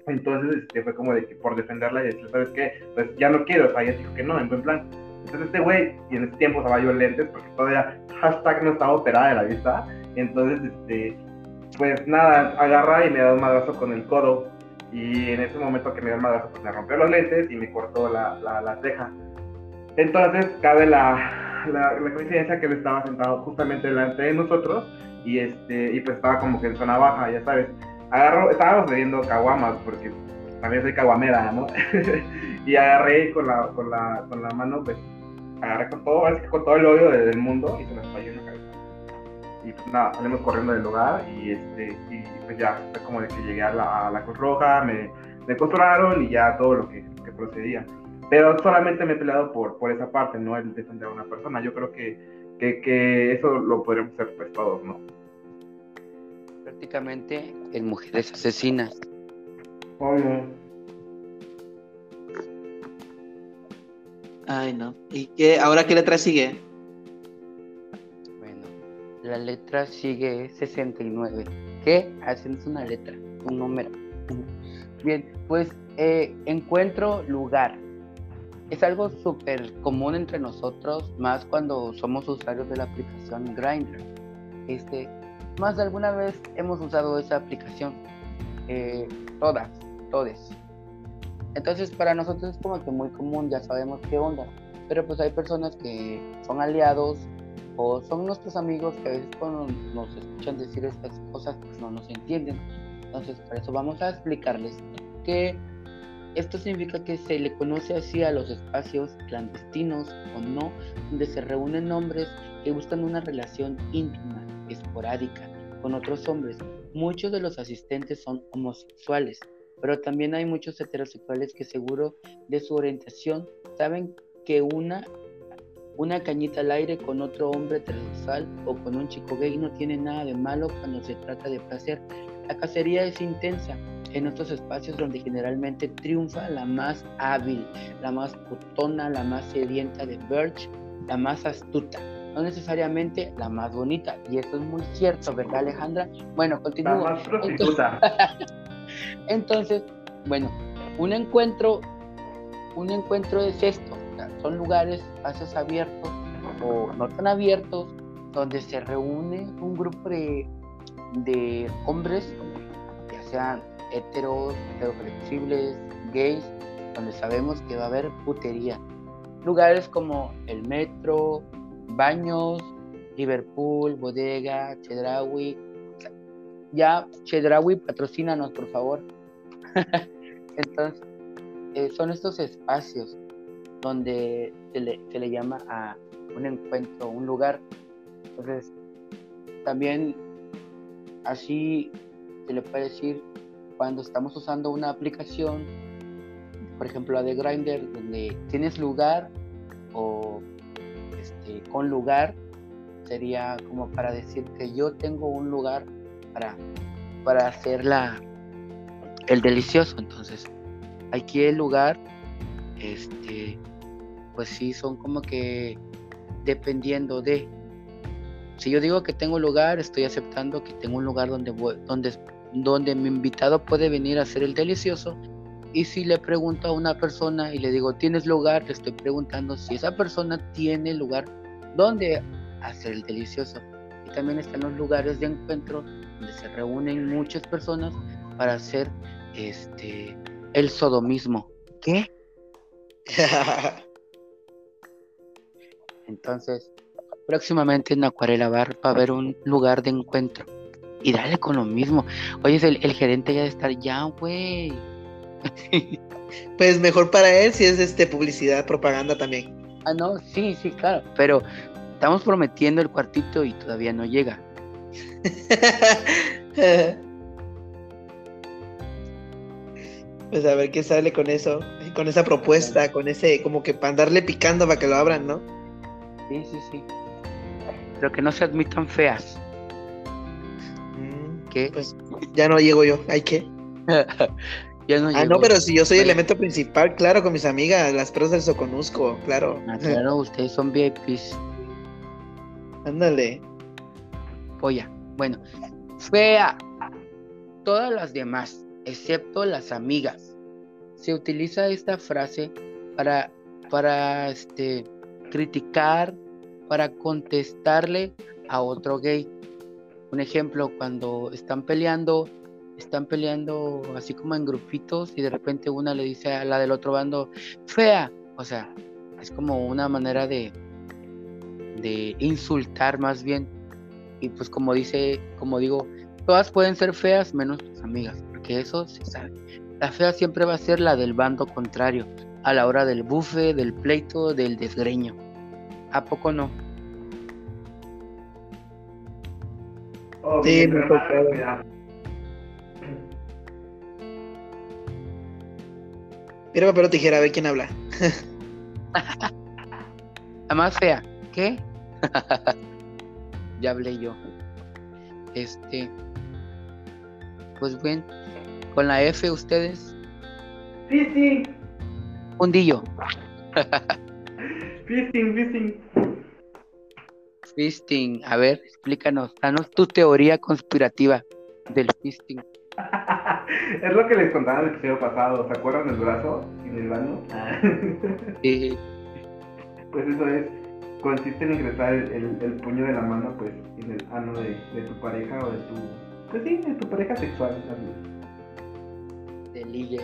Entonces este, fue como de que por defenderla y decir, ¿sabes qué? Pues ya no quiero, o sea, ella dijo que no, en buen plan. Entonces este güey, y en ese tiempo usaba yo lentes porque todavía hashtag no estaba operada de la vista. Entonces, este, pues nada, agarra y me da un madrazo con el codo. Y en ese momento que me dio el madrazo, pues me rompió los lentes y me cortó la, la, la ceja. Entonces cabe la, la, la, coincidencia que él estaba sentado justamente delante de nosotros y, este, y pues estaba como que en zona baja, ya sabes. Agarro, estábamos bebiendo caguamas porque también soy caguamera, ¿no? y agarré con la, con la, con la mano, pues agarré con todo, es que con todo el odio del mundo y se me falló en la cabeza. Y pues nada, salimos corriendo del lugar y este, y pues ya, fue como de que llegué a la, a Cruz Roja, me, me y ya todo lo que procedía. Pero solamente me he peleado por, por esa parte, no el defender a una persona. Yo creo que, que, que eso lo podríamos hacer pues todos, ¿no? Prácticamente en mujeres asesinas. Obvio. Ay, no. ¿Y qué? ¿Ahora qué letra sigue? Bueno, la letra sigue 69. ¿Qué? Hacemos una letra, un número. Bien, pues eh, encuentro lugar. Es algo súper común entre nosotros, más cuando somos usuarios de la aplicación Grindr. Este, más de alguna vez hemos usado esa aplicación. Eh, todas, todes. Entonces para nosotros es como que muy común, ya sabemos qué onda. Pero pues hay personas que son aliados o son nuestros amigos que a veces cuando nos escuchan decir estas cosas pues no nos entienden. Entonces por eso vamos a explicarles que esto significa que se le conoce así a los espacios clandestinos o no, donde se reúnen hombres que buscan una relación íntima, esporádica, con otros hombres. Muchos de los asistentes son homosexuales, pero también hay muchos heterosexuales que seguro de su orientación saben que una, una cañita al aire con otro hombre heterosexual o con un chico gay no tiene nada de malo cuando se trata de placer. La cacería es intensa en estos espacios donde generalmente triunfa la más hábil, la más putona, la más sedienta de Birch, la más astuta, no necesariamente la más bonita. Y eso es muy cierto, ¿verdad Alejandra? Bueno, continúo. La más prostituta. Entonces, bueno, un encuentro, un encuentro es esto, son lugares, espacios abiertos o no tan abiertos, donde se reúne un grupo de, de hombres, ya sean heteros, heteroflexibles, gays, donde sabemos que va a haber putería. Lugares como el metro, baños, Liverpool, bodega, Chedraui, ya Chedraui, patrocínanos, por favor. Entonces, eh, son estos espacios donde se le, se le, llama a un encuentro, un lugar. Entonces, también así se le puede decir cuando estamos usando una aplicación, por ejemplo la de Grindr, donde tienes lugar o este, con lugar, sería como para decir que yo tengo un lugar para, para hacer la, el delicioso. Entonces, aquí el lugar, este, pues sí, son como que dependiendo de. Si yo digo que tengo lugar, estoy aceptando que tengo un lugar donde, donde, donde mi invitado puede venir a hacer el delicioso. Y si le pregunto a una persona y le digo, ¿tienes lugar? Le estoy preguntando si esa persona tiene lugar donde hacer el delicioso. Y también están los lugares de encuentro donde se reúnen muchas personas para hacer este el sodomismo. ¿Qué? Entonces, próximamente en Acuarela Bar va a haber un lugar de encuentro. Y dale con lo mismo. Oye, el, el gerente ya de estar ya, güey. pues mejor para él si es este publicidad, propaganda también. Ah, no, sí, sí, claro. Pero Estamos prometiendo el cuartito y todavía no llega. pues a ver qué sale con eso, con esa propuesta, con ese, como que para andarle picando para que lo abran, ¿no? Sí, sí, sí. Pero que no se admitan feas. Pues ya no llego yo, hay que. ya no Ah, no, pero si yo soy Oye. elemento principal, claro, con mis amigas, las perras del Soconusco, claro. Ah, claro, ustedes son VIPs. Ándale. Polla. Bueno, fea. Todas las demás, excepto las amigas. Se utiliza esta frase para, para este, criticar, para contestarle a otro gay. Un ejemplo, cuando están peleando, están peleando así como en grupitos y de repente una le dice a la del otro bando, fea. O sea, es como una manera de, de insultar más bien. Y pues como dice, como digo, todas pueden ser feas menos tus amigas, porque eso se sabe. La fea siempre va a ser la del bando contrario, a la hora del bufe, del pleito, del desgreño. ¿A poco no? Oh, Sí, me pero tocó. Piedra, papel o tijera, a ver quién habla. La más fea, ¿qué? ya hablé yo. Este, pues bien, con la F ustedes, Fisting, hundillo, fisting, fisting. Fisting. A ver, explícanos, danos tu teoría conspirativa del fisting. es lo que les contaba en el episodio pasado. ¿Se acuerdan del brazo y del ano? Eh, pues eso es. Consiste en ingresar el, el- el puño de la mano pues en el ano de, de tu pareja o de tu. Pues sí, de tu pareja sexual. así. de ligue.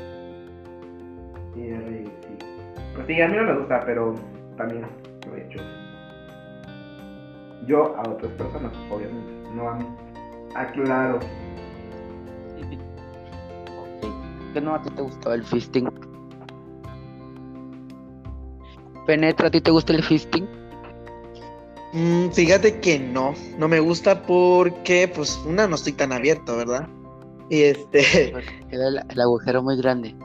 Sí, sí. Pues sí, a mí no me gusta, pero también lo he hecho. Yo a otras personas, obviamente, no a mí. Aclaro. Ok. ¿Qué no a ti te gustó el fisting? Penetra, ¿a ti te gusta el fisting? Mm, fíjate que no, no me gusta porque, pues, una, no estoy tan abierto, ¿verdad? Y este, Queda el, el agujero muy grande.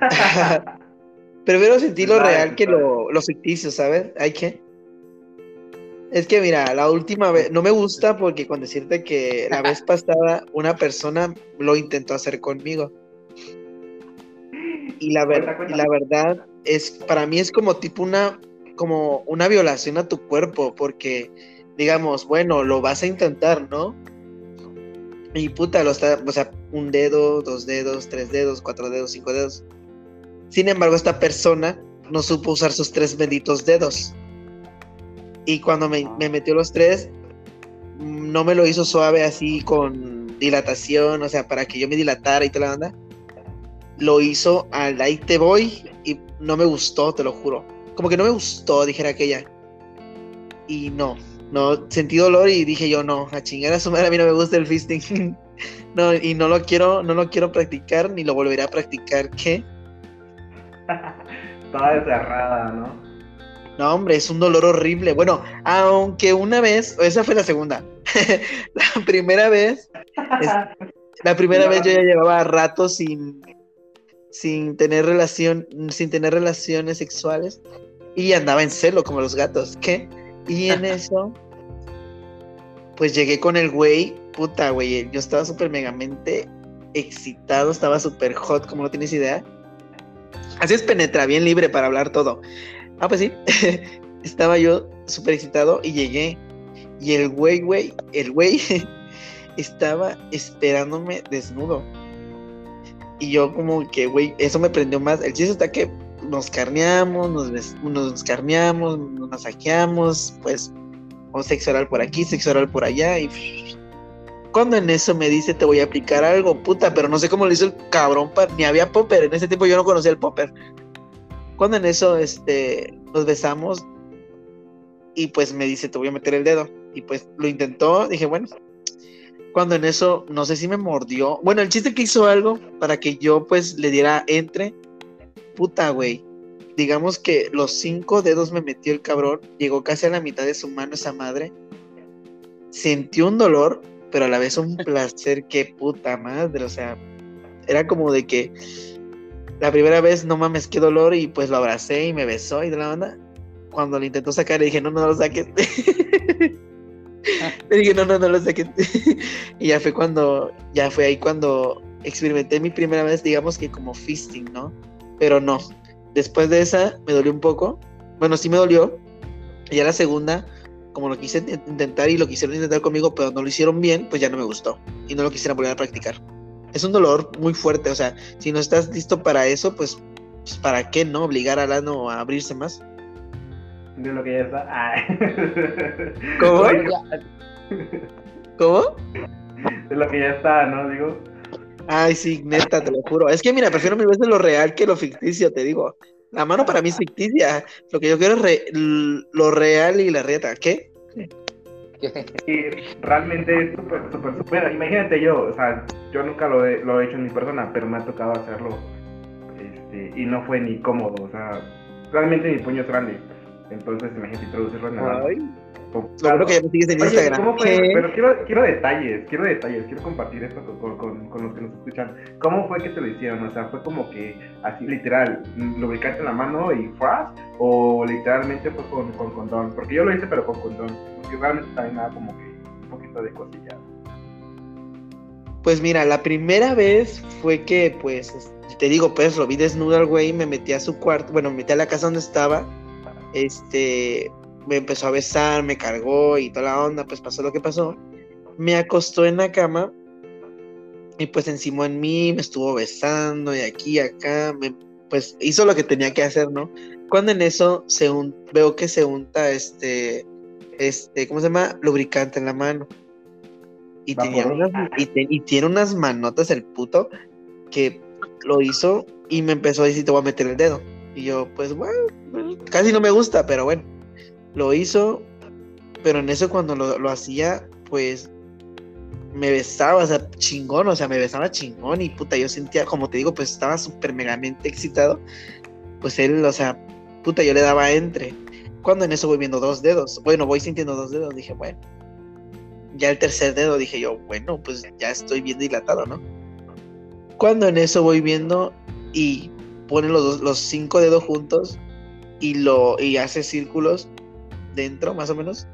prefiero sentir lo real que lo, lo ficticio, ¿sabes? Hay que. Es que mira, la última vez, no me gusta porque con decirte que la vez pasada una persona lo intentó hacer conmigo. Y la, ver- y la verdad es, para mí es como tipo una, como una violación a tu cuerpo, porque digamos, bueno, lo vas a intentar, ¿no? Y puta, lo está, o sea, un dedo, dos dedos, tres dedos, cuatro dedos, cinco dedos. Sin embargo, esta persona no supo usar sus tres benditos dedos. Y cuando me, me metió los tres, no me lo hizo suave así con dilatación, o sea, para que yo me dilatara y toda la banda. Lo hizo al ahí te voy y no me gustó, te lo juro. Como que no me gustó, dijera aquella. Y no, no, sentí dolor y dije yo, no, a chingar a su madre, a mí no me gusta el fisting. no, y no lo quiero, no lo quiero practicar, ni lo volveré a practicar, ¿qué? Toda desgarrada, ¿no? No, hombre, es un dolor horrible. Bueno, aunque una vez, esa fue la segunda. la primera vez, es- la primera vez yo ya llevaba rato sin, sin tener relación, sin tener relaciones sexuales y andaba en celo como los gatos. ¿Qué? Y en eso, pues llegué con el güey, puta, güey. Yo estaba súper megamente excitado, estaba súper hot, como no tienes idea. Así es penetra, bien libre para hablar todo. Ah, pues sí. Estaba yo súper excitado y llegué. Y el güey, güey, el güey estaba esperándome desnudo. Y yo como que, güey, eso me prendió más. El chiste está que nos carneamos, nos, nos carneamos, nos masajeamos, pues, o sexo oral por aquí, sexo oral por allá. Y cuando en eso me dice, te voy a aplicar algo, puta, pero no sé cómo lo hizo el cabrón, ni había popper. En ese tiempo yo no conocía el popper. Cuando en eso, este, nos besamos y pues me dice, te voy a meter el dedo. Y pues lo intentó, dije, bueno. Cuando en eso, no sé si me mordió. Bueno, el chiste que hizo algo para que yo pues le diera entre. Puta, güey. digamos que los cinco dedos me metió el cabrón, llegó casi a la mitad de su mano esa madre. Sentí un dolor, pero a la vez un placer, qué puta madre, o sea, era como de que la primera vez, no mames, qué dolor, y pues lo abracé y me besó y de la onda. Cuando lo intentó sacar, le dije, no, no lo saques. le dije, no, no, no lo saques. y ya fue cuando, ya fue ahí cuando experimenté mi primera vez, digamos que como fisting, ¿no? Pero no. Después de esa, me dolió un poco. Bueno, sí me dolió. Y ya la segunda, como lo quise intentar y lo quisieron intentar conmigo, pero no lo hicieron bien, pues ya no me gustó. Y no lo quisiera volver a practicar es un dolor muy fuerte, o sea, si no estás listo para eso, pues, pues ¿para qué no obligar al ano a abrirse más? De lo que ya está. Ah. ¿Cómo? ¿Cómo? De lo que ya está, ¿no? Digo. Ay, sí, neta, te lo juro. Es que mira, prefiero mil veces lo real que lo ficticio, te digo. La mano para mí es ficticia. Lo que yo quiero es lo real y la reta. ¿Qué? Y realmente es súper, súper, súper. Imagínate yo, o sea, yo nunca lo he, lo he hecho en mi persona, pero me ha tocado hacerlo. Este, y no fue ni cómodo, o sea, realmente mi puño es grande. Entonces, imagínate introducirlo en la Claro que ya me sigues en Instagram. ¿cómo fue? Pero quiero, quiero detalles, quiero detalles, quiero compartir esto con, con, con, los que nos escuchan. ¿Cómo fue que te lo hicieron? O sea, fue como que así literal, lubricarte en la mano y fras, o literalmente fue con, con condón. Porque yo lo hice, pero con condón. Porque realmente también nada como que un poquito de cosilla. Pues mira, la primera vez fue que, pues, te digo, pues lo vi desnudo al güey, me metí a su cuarto, bueno, me metí a la casa donde estaba, este, me empezó a besar, me cargó y toda la onda, pues pasó lo que pasó. Me acostó en la cama y pues encima en mí me estuvo besando y aquí y acá, pues hizo lo que tenía que hacer, ¿no? Cuando en eso se veo que se unta este, este, ¿cómo se llama? Lubricante en la mano. Y, tenía unas, y, tiene unas manotas el puto que lo hizo y me empezó a decir, te voy a meter el dedo. Y yo, pues bueno, casi no me gusta, pero bueno lo hizo, pero en eso cuando lo, hacía, pues me besaba, o sea, chingón, o sea, me besaba chingón y puta, yo sentía, como te digo, pues estaba súper megamente excitado, pues él, o sea, puta, yo le daba entre. Cuando en eso voy viendo dos dedos, bueno, voy sintiendo dos dedos, dije, bueno, ya el tercer dedo, dije yo, bueno, pues ya estoy bien dilatado, ¿no? Cuando en eso voy viendo y pone los, los cinco dedos juntos y, lo, y hace círculos, dentro, más o menos.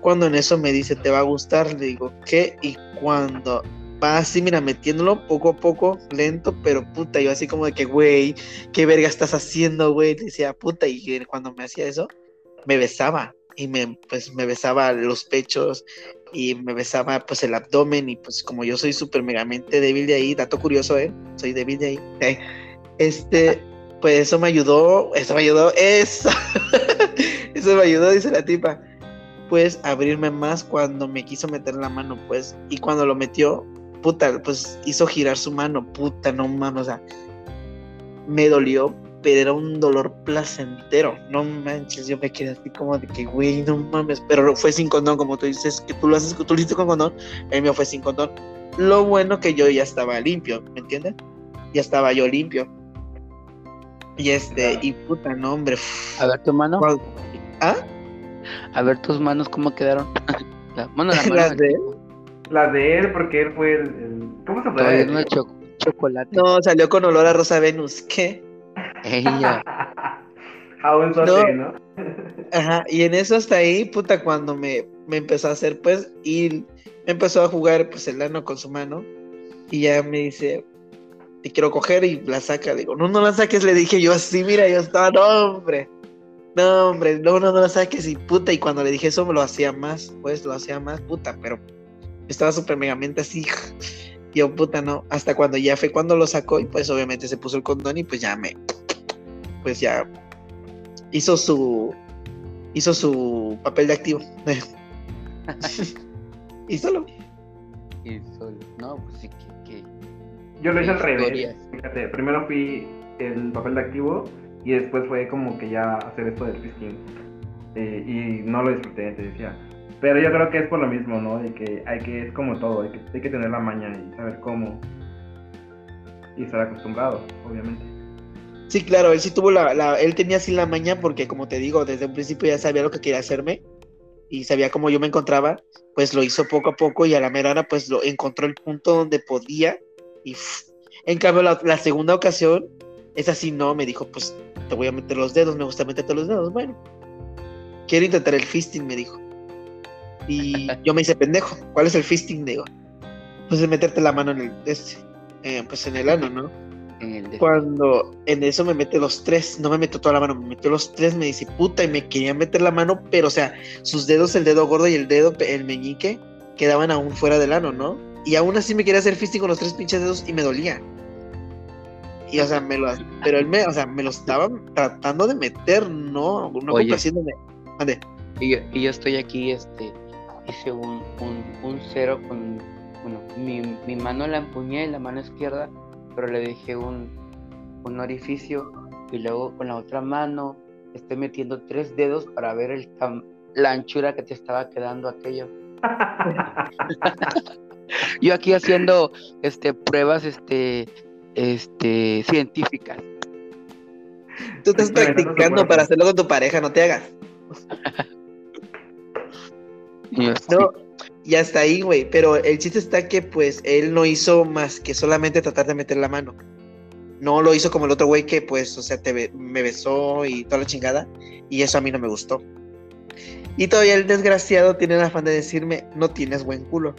Cuando en eso me dice, te va a gustar, le digo, ¿qué? Y cuando va así, mira, metiéndolo poco a poco, lento, pero puta, yo así como de que, güey, ¿qué verga estás haciendo, güey? Decía, puta, y cuando me hacía eso, me besaba, y me, pues, me besaba los pechos, y me besaba, pues, el abdomen, y pues, como yo soy súper megamente débil de ahí, dato curioso, ¿eh? Soy débil de ahí, ¿eh? este, pues eso me ayudó, eso me ayudó, eso. Eso me ayudó, dice la tipa. Pues abrirme más cuando me quiso meter la mano, pues. Y cuando lo metió, puta, pues hizo girar su mano, puta, no mames, o sea, me dolió, pero era un dolor placentero. No manches, yo me quedé así como de que, güey, no mames. Pero fue sin condón, como tú dices, que tú lo haces, tú lo hiciste con condón, el mío fue sin condón. Lo bueno que yo ya estaba limpio, ¿me entiendes? Ya estaba yo limpio. Y este, y puta, no, hombre. A ver tu mano. ¿Ah? A ver tus manos cómo quedaron. la, las de él. Las de él, porque él fue el. ¿Cómo se puede decir? chocolate. No, salió con olor a Rosa Venus. ¿Qué? Ella. No. ¿no? Ajá, y en eso hasta ahí, puta, cuando me, me empezó a hacer, pues, y empezó a jugar, pues, el ano con su mano, y ya me dice, te quiero coger, y la saca, digo, no, no la saques, le dije yo así, mira, yo estaba, no, hombre, no, hombre, no, no, no lo saques y puta. Y cuando le dije eso, me lo hacía más, pues lo hacía más, puta, pero estaba súper megamente así. Yo, puta, no. Hasta cuando ya fue cuando lo sacó y pues obviamente se puso el condón y pues ya me. Pues ya hizo su. Hizo su papel de activo. y solo. Y solo. No, pues sí que. Yo lo hice al revés. Fíjate, primero fui el papel de activo y después fue como que ya hacer esto del fisting. Eh, y no lo disfruté, te decía. Pero yo creo que es por lo mismo, ¿no? De que hay que, es como todo, hay que, hay que tener la maña y saber cómo. Y estar acostumbrado, obviamente. Sí, claro, él sí tuvo la, la, él tenía así la maña porque como te digo, desde un principio ya sabía lo que quería hacerme y sabía cómo yo me encontraba, pues lo hizo poco a poco y a la mera hora pues lo encontró el punto donde podía y en cambio la, la segunda ocasión, es así no, me dijo pues te voy a meter los dedos, me gusta meterte los dedos, bueno, quiero intentar el fisting, me dijo. Y yo me hice pendejo, ¿cuál es el fisting? Digo, pues es meterte la mano en el, este, eh, pues en el ano, ¿no? Cuando en eso me mete los tres, no me metió toda la mano, me metió los tres, me dice puta y me quería meter la mano, pero o sea, sus dedos, el dedo gordo y el dedo, el meñique, quedaban aún fuera del ano, ¿no? Y aún así me quería hacer fisting con los tres pinches dedos y me dolía. Y o sea, me lo, pero él me, o sea, me lo estaba tratando de meter, no, no complaciéndome. Ande. Y yo, y yo estoy aquí, este, hice un, un, un cero con, bueno, mi, mi mano la empuñé, la mano izquierda, pero le dejé un, un orificio y luego con la otra mano estoy metiendo tres dedos para ver el la anchura que te estaba quedando aquello. Yo aquí haciendo este pruebas este este científicas. Tú estás practicando para hacerlo con tu pareja, no te hagas. no, y hasta ahí, güey. Pero el chiste está que, pues, él no hizo más que solamente tratar de meter la mano. No lo hizo como el otro güey que, pues, o sea, te me besó y toda la chingada. Y eso a mí no me gustó. Y todavía el desgraciado tiene el afán de decirme, no tienes buen culo.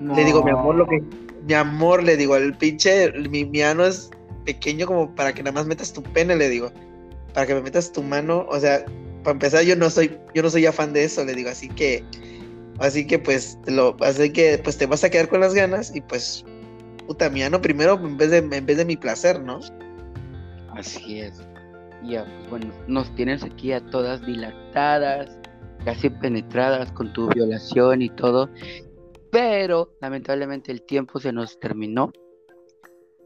Le digo, mi amor, lo que. Mi amor, le digo, el pinche. Mi, mi ano es pequeño como para que nada más metas tu pene, le digo. Para que me metas tu mano. O sea, para empezar, yo no soy, yo no soy afán de eso, le digo, así que Así que pues lo, así que pues te vas a quedar con las ganas y pues puta mía, no primero en vez de en vez de mi placer, ¿no? Así es. Ya, pues bueno, nos tienes aquí a todas dilatadas, casi penetradas con tu violación y todo. Pero lamentablemente el tiempo se nos terminó.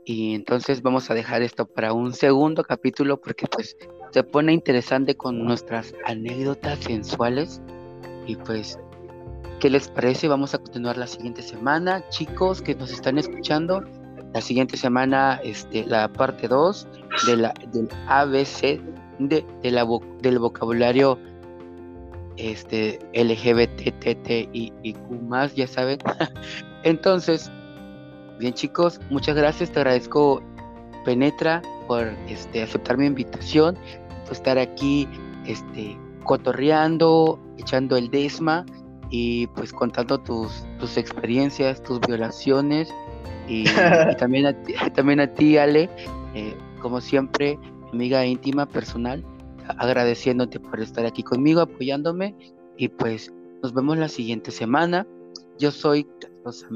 Y entonces vamos a dejar esto para un segundo capítulo porque pues se pone interesante con nuestras anécdotas sensuales. Y pues ¿Qué les parece? Vamos a continuar la siguiente semana. Chicos que nos están escuchando, la siguiente semana, este, la parte 2 de la, del ABC de, la, del vocabulario este, LGBT, y Q, ya saben. Entonces, bien chicos, muchas gracias. Te agradezco, Penetra, por este, aceptar mi invitación, por estar aquí este, cotorreando, echando el desma y pues contando tus, tus experiencias, tus violaciones y, también, a ti, también a ti, Ale, eh, como siempre, amiga íntima, personal, agradeciéndote por estar aquí conmigo, apoyándome y pues nos vemos la siguiente semana. Yo soy Carlos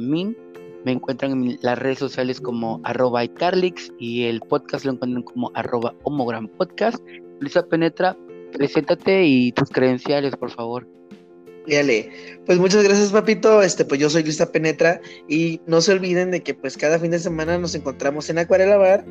me encuentran en las redes sociales como arroba iCarlix y el podcast lo encuentran como arroba homogram podcast. Luisa Penetra, preséntate y tus credenciales, por favor. Dale. Pues muchas gracias, papito. Este, pues yo soy Luisa Penetra y no se olviden de que pues cada fin de semana nos encontramos en Acuarela Bar